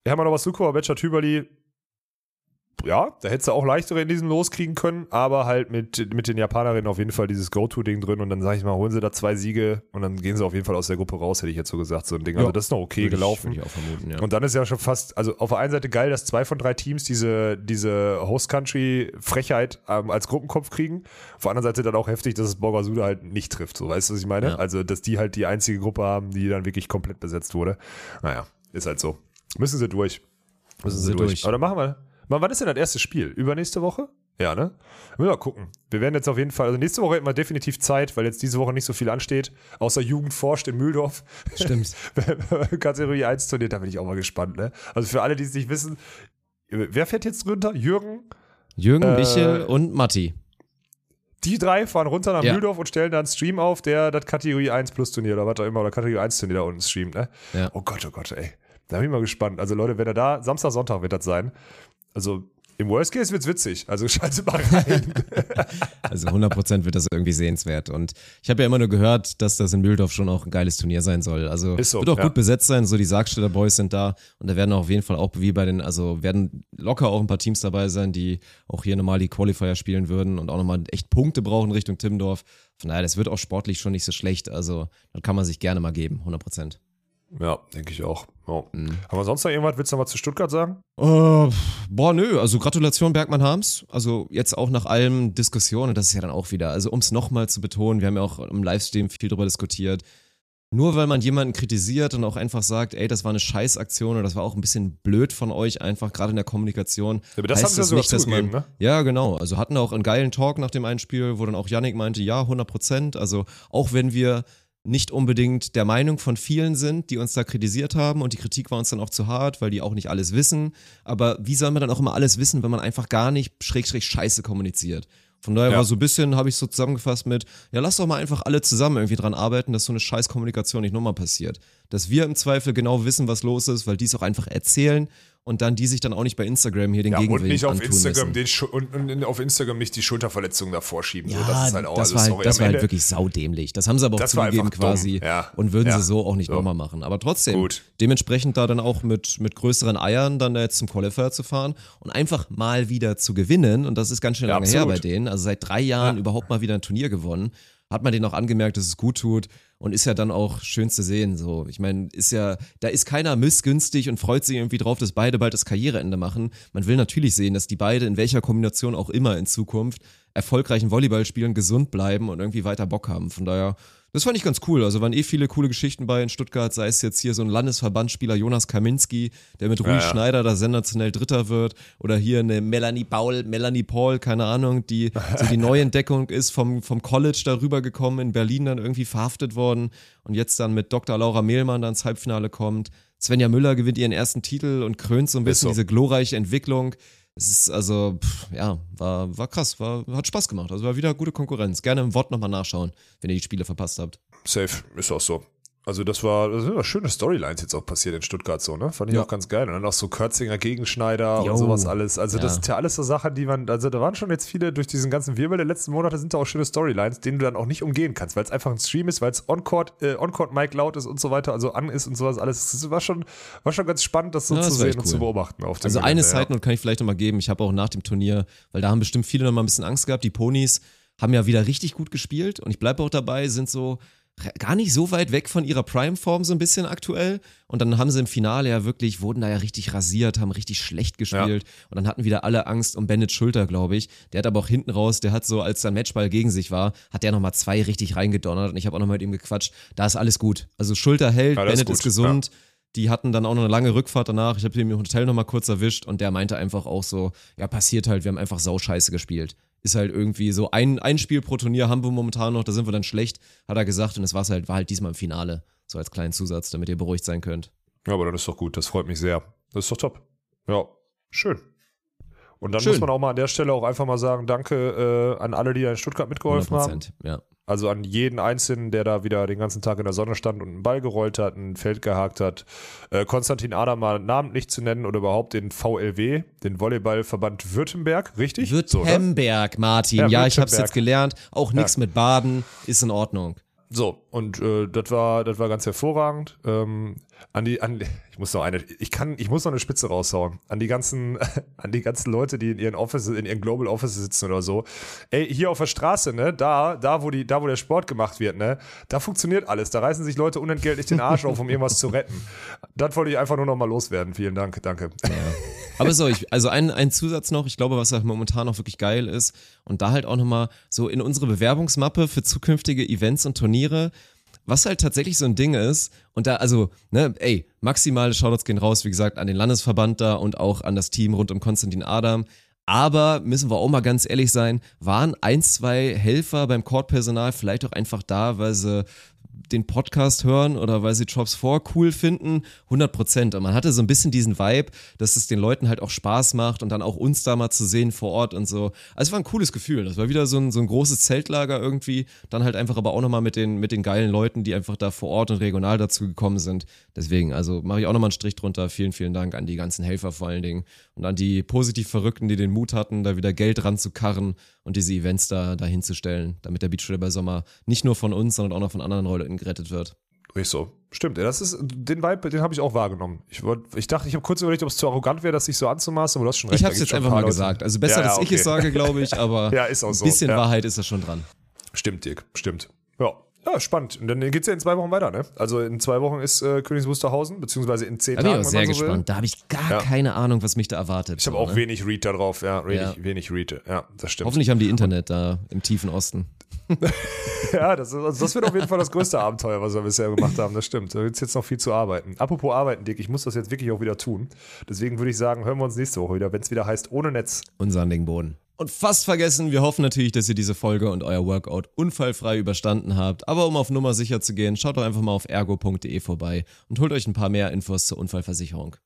wir haben noch was Zuko, Betscher Tüberli, ja, da hättest du auch leichtere in diesem Los kriegen können, aber halt mit, mit den Japanerinnen auf jeden Fall dieses Go-To-Ding drin und dann sage ich mal, holen sie da zwei Siege und dann gehen sie auf jeden Fall aus der Gruppe raus, hätte ich jetzt so gesagt, so ein Ding. Also ja, also das ist noch okay gelaufen. Ich, vermuten, ja. Und dann ist ja schon fast, also auf der einen Seite geil, dass zwei von drei Teams diese, diese Host-Country-Frechheit ähm, als Gruppenkopf kriegen. Auf der anderen Seite dann auch heftig, dass es Borgasuda halt nicht trifft, so weißt du, was ich meine? Ja. Also, dass die halt die einzige Gruppe haben, die dann wirklich komplett besetzt wurde. Naja, ist halt so. Müssen sie durch. Müssen sie, sie durch. durch. Aber dann machen wir Wann ist denn das erste Spiel? Übernächste Woche? Ja, ne? Wir mal gucken. Wir werden jetzt auf jeden Fall, also nächste Woche hätten wir definitiv Zeit, weil jetzt diese Woche nicht so viel ansteht, außer Jugend forscht in Mühldorf. Stimmt. Kategorie 1 Turnier, da bin ich auch mal gespannt, ne? Also für alle, die es nicht wissen, wer fährt jetzt runter? Jürgen? Jürgen, äh, Michel und Matti. Die drei fahren runter nach ja. Mühldorf und stellen dann einen Stream auf, der das Kategorie 1 Plus Turnier oder was auch immer, oder Kategorie 1 Turnier da unten streamt, ne? Ja. Oh Gott, oh Gott, ey. Da bin ich mal gespannt. Also Leute, wenn er da, Samstag, Sonntag wird das sein also im Worst Case wird's witzig. Also schalte mal rein. also 100% wird das irgendwie sehenswert. Und ich habe ja immer nur gehört, dass das in Mühldorf schon auch ein geiles Turnier sein soll. Also so, wird auch ja. gut besetzt sein. So die Sargstädter Boys sind da. Und da werden auf jeden Fall auch wie bei den, also werden locker auch ein paar Teams dabei sein, die auch hier normal die Qualifier spielen würden und auch nochmal echt Punkte brauchen Richtung Timmendorf. Von daher, das wird auch sportlich schon nicht so schlecht. Also dann kann man sich gerne mal geben. 100%. Ja, denke ich auch. Oh. Mhm. Haben wir sonst noch irgendwas? Willst du noch was zu Stuttgart sagen? Uh, boah, nö. Also Gratulation Bergmann Harms. Also jetzt auch nach allen Diskussionen, das ist ja dann auch wieder, also um es nochmal zu betonen, wir haben ja auch im Livestream viel darüber diskutiert. nur weil man jemanden kritisiert und auch einfach sagt, ey, das war eine Scheißaktion oder das war auch ein bisschen blöd von euch, einfach gerade in der Kommunikation. aber das heißt haben sie das sogar nicht, dass man, ne? Ja, genau. Also hatten auch einen geilen Talk nach dem einen Spiel, wo dann auch Yannick meinte, ja, 100 Prozent. Also auch wenn wir nicht unbedingt der Meinung von vielen sind, die uns da kritisiert haben und die Kritik war uns dann auch zu hart, weil die auch nicht alles wissen. Aber wie soll man dann auch immer alles wissen, wenn man einfach gar nicht schräg, schräg scheiße kommuniziert? Von daher Ja. war so ein bisschen, habe ich so zusammengefasst mit, ja, lass doch mal einfach alle zusammen irgendwie dran arbeiten, dass so eine scheiß Kommunikation nicht nochmal passiert. Dass wir im Zweifel genau wissen, was los ist, weil die es auch einfach erzählen und dann die sich dann auch nicht bei Instagram hier den Ja, und Gegenwind nicht auf antun Instagram und, und auf Instagram nicht die Schulterverletzung davor schieben. Ja, so, das ist halt auch, das also, war, halt, sorry, das war halt wirklich saudämlich. Das haben sie aber auch zugegeben quasi ja. und würden Ja. sie so auch nicht So. nochmal machen. Aber trotzdem, Gut. dementsprechend da dann auch mit, mit größeren Eiern dann da jetzt zum Qualifier zu fahren und einfach mal wieder zu gewinnen. Und das ist ganz schön lange her bei denen. Also seit drei Jahren überhaupt mal wieder ein Turnier gewonnen. Hat man denen auch angemerkt, dass es gut tut und ist ja dann auch schön zu sehen. So, ich meine, ist ja, da ist keiner missgünstig und freut sich irgendwie drauf, dass beide bald das Karriereende machen. Man will natürlich sehen, dass die beide in welcher Kombination auch immer in Zukunft erfolgreichen Volleyball spielen, gesund bleiben und irgendwie weiter Bock haben. Von daher, das fand ich ganz cool. Also waren eh viele coole Geschichten bei in Stuttgart, sei es jetzt hier so ein Landesverbandsspieler Jonas Kaminski, der mit Rui ja. Schneider da sensationell Dritter wird, oder hier eine Melanie Paul, Melanie Paul, keine Ahnung, die so die Neuentdeckung ist vom, vom College darüber gekommen, in Berlin dann irgendwie verhaftet worden und jetzt dann mit Dr. Laura Mehlmann dann ins Halbfinale kommt. Svenja Müller gewinnt ihren ersten Titel und krönt so ein bisschen so. diese glorreiche Entwicklung. Es ist also, pff, ja, war, war krass, war, hat Spaß gemacht. Also war wieder gute Konkurrenz. Gerne im Wort nochmal nachschauen, wenn ihr die Spiele verpasst habt. Safe, ist auch so. Also das war, das sind ja schöne Storylines jetzt auch passiert in Stuttgart so, ne? Fand ich Ja. auch ganz geil. Und dann auch so Kürzinger Gegenschneider Jo. und sowas alles. Also das Ja. sind ja alles so Sachen, die man, also da waren schon jetzt viele, durch diesen ganzen Wirbel der letzten Monate sind da auch schöne Storylines, denen du dann auch nicht umgehen kannst, weil es einfach ein Stream ist, weil es On-Court, äh, On-Court-Mic laut ist und so weiter, also an ist und sowas alles. Es war schon, war schon ganz spannend, das so Ja, zu das sehen echt und cool. zu beobachten auf dem Also eine Gelände, ja. Side Note kann ich vielleicht nochmal geben. Ich habe auch nach dem Turnier, weil da haben bestimmt viele nochmal ein bisschen Angst gehabt. Die Ponys haben ja wieder richtig gut gespielt und ich bleibe auch dabei, sind so gar nicht so weit weg von ihrer Prime-Form so ein bisschen aktuell. Und dann haben sie im Finale ja wirklich, wurden da ja richtig rasiert, haben richtig schlecht gespielt. Und dann hatten wieder alle Angst um Bennett Schulter, glaube ich. Der hat aber auch hinten raus, der hat so, als dann Matchball gegen sich war, hat der nochmal zwei richtig reingedonnert. Und ich habe auch nochmal mit ihm gequatscht. Da ist alles gut. Also Schulter hält, Ja, ist Bennett gut, ist gesund. Die hatten dann auch noch eine lange Rückfahrt danach. Ich habe ihn im Hotel nochmal kurz erwischt und der meinte einfach auch so, ja, passiert halt, wir haben einfach sauscheiße gespielt. Ist halt irgendwie so ein, ein Spiel pro Turnier haben wir momentan noch, da sind wir dann schlecht, hat er gesagt. Und es war halt, war halt diesmal im Finale. So als kleinen Zusatz, damit ihr beruhigt sein könnt. Ja, aber dann ist doch gut, das freut mich sehr. Das ist doch top. Ja, schön. Und dann Schön. muss man auch mal an der Stelle auch einfach mal sagen, danke äh, an alle, die da in Stuttgart 100 mitgeholfen haben. Ja. Also an jeden Einzelnen, der da wieder den ganzen Tag in der Sonne stand und einen Ball gerollt hat, ein Feld gehakt hat. Äh, Konstantin Adam mal namentlich zu nennen oder überhaupt den VLW, den Volleyballverband Württemberg, richtig? So, ne? Württemberg, Martin. Ja, Ja, ich hab's Württemberg. jetzt gelernt. Auch nichts mit Baden, ist in Ordnung. So, und äh, das war, das war ganz hervorragend. Ähm, an die, an, ich muss noch eine, ich kann, ich muss noch eine Spitze raushauen. An die ganzen, an die ganzen Leute, die in ihren Offices, in ihren Global Offices sitzen oder so. Ey, hier auf der Straße, ne, da, da, wo die, da, wo der Sport gemacht wird, ne, da funktioniert alles. Da reißen sich Leute unentgeltlich den Arsch auf, um irgendwas zu retten. Das wollte ich einfach nur noch mal loswerden. Vielen Dank, danke. Aber so, ich, also ein, ein Zusatz noch, ich glaube, was halt momentan noch wirklich geil ist und da halt auch nochmal so in unsere Bewerbungsmappe für zukünftige Events und Turniere, was halt tatsächlich so ein Ding ist und da, also, ne, ey, maximale Shoutouts gehen raus, wie gesagt, an den Landesverband da und auch an das Team rund um Konstantin Adam. Aber müssen wir auch mal ganz ehrlich sein, waren ein, zwei Helfer beim Court-Personal vielleicht auch einfach da, weil sie den Podcast hören oder weil sie Drops 4 cool finden, 100 Prozent. Und man hatte so ein bisschen diesen Vibe, dass es den Leuten halt auch Spaß macht und dann auch uns da mal zu sehen vor Ort und so. Also es war ein cooles Gefühl. Das war wieder so ein, so ein großes Zeltlager irgendwie. Dann halt einfach aber auch nochmal mit den, mit den geilen Leuten, die einfach da vor Ort und regional dazu gekommen sind. Deswegen, also mache ich auch nochmal einen Strich drunter. Vielen, vielen Dank an die ganzen Helfer vor allen Dingen und an die positiv Verrückten, die den Mut hatten, da wieder Geld ranzukarren und diese Events da, da hinzustellen, damit der Beachvolleyball Sommer nicht nur von uns, sondern auch noch von anderen Leuten gerettet wird. Richtig so. Stimmt, das ist, den Vibe, den habe ich auch wahrgenommen. Ich, wollt, ich dachte, ich habe kurz überlegt, ob es zu arrogant wäre, das sich so anzumaßen, aber du hast schon recht. Ich habe es jetzt einfach ein mal Leute- gesagt. Also besser, Ja, ja, dass ich okay. es sage, glaube ich, aber Ja, so. ein bisschen. Wahrheit ist da schon dran. Stimmt, Dirk, stimmt. Ja. Ja, spannend. Und dann geht's ja in zwei Wochen weiter, ne? Also in zwei Wochen ist äh, Königs Wusterhausen, beziehungsweise in zehn Da bin ich Tagen. auch sehr so will. gespannt. Da habe ich gar Ja. keine Ahnung, was mich da erwartet. Ich habe so, auch ne? wenig Read da drauf, ja, wenig, Ja. wenig Read. Ja, das stimmt. Hoffentlich haben die Internet da im tiefen Osten. ja, das, also das wird auf jeden Fall das größte Abenteuer, was wir bisher gemacht haben. Das stimmt. Da gibt es jetzt noch viel zu arbeiten. Apropos arbeiten, Dick, ich muss das jetzt wirklich auch wieder tun. Deswegen würde ich sagen, hören wir uns nächste Woche wieder, wenn es wieder heißt, ohne Netz. Und sandigen Boden. Und fast vergessen, wir hoffen natürlich, dass ihr diese Folge und euer Workout unfallfrei überstanden habt. Aber um auf Nummer sicher zu gehen, schaut doch einfach mal auf ergo.de vorbei und holt euch ein paar mehr Infos zur Unfallversicherung.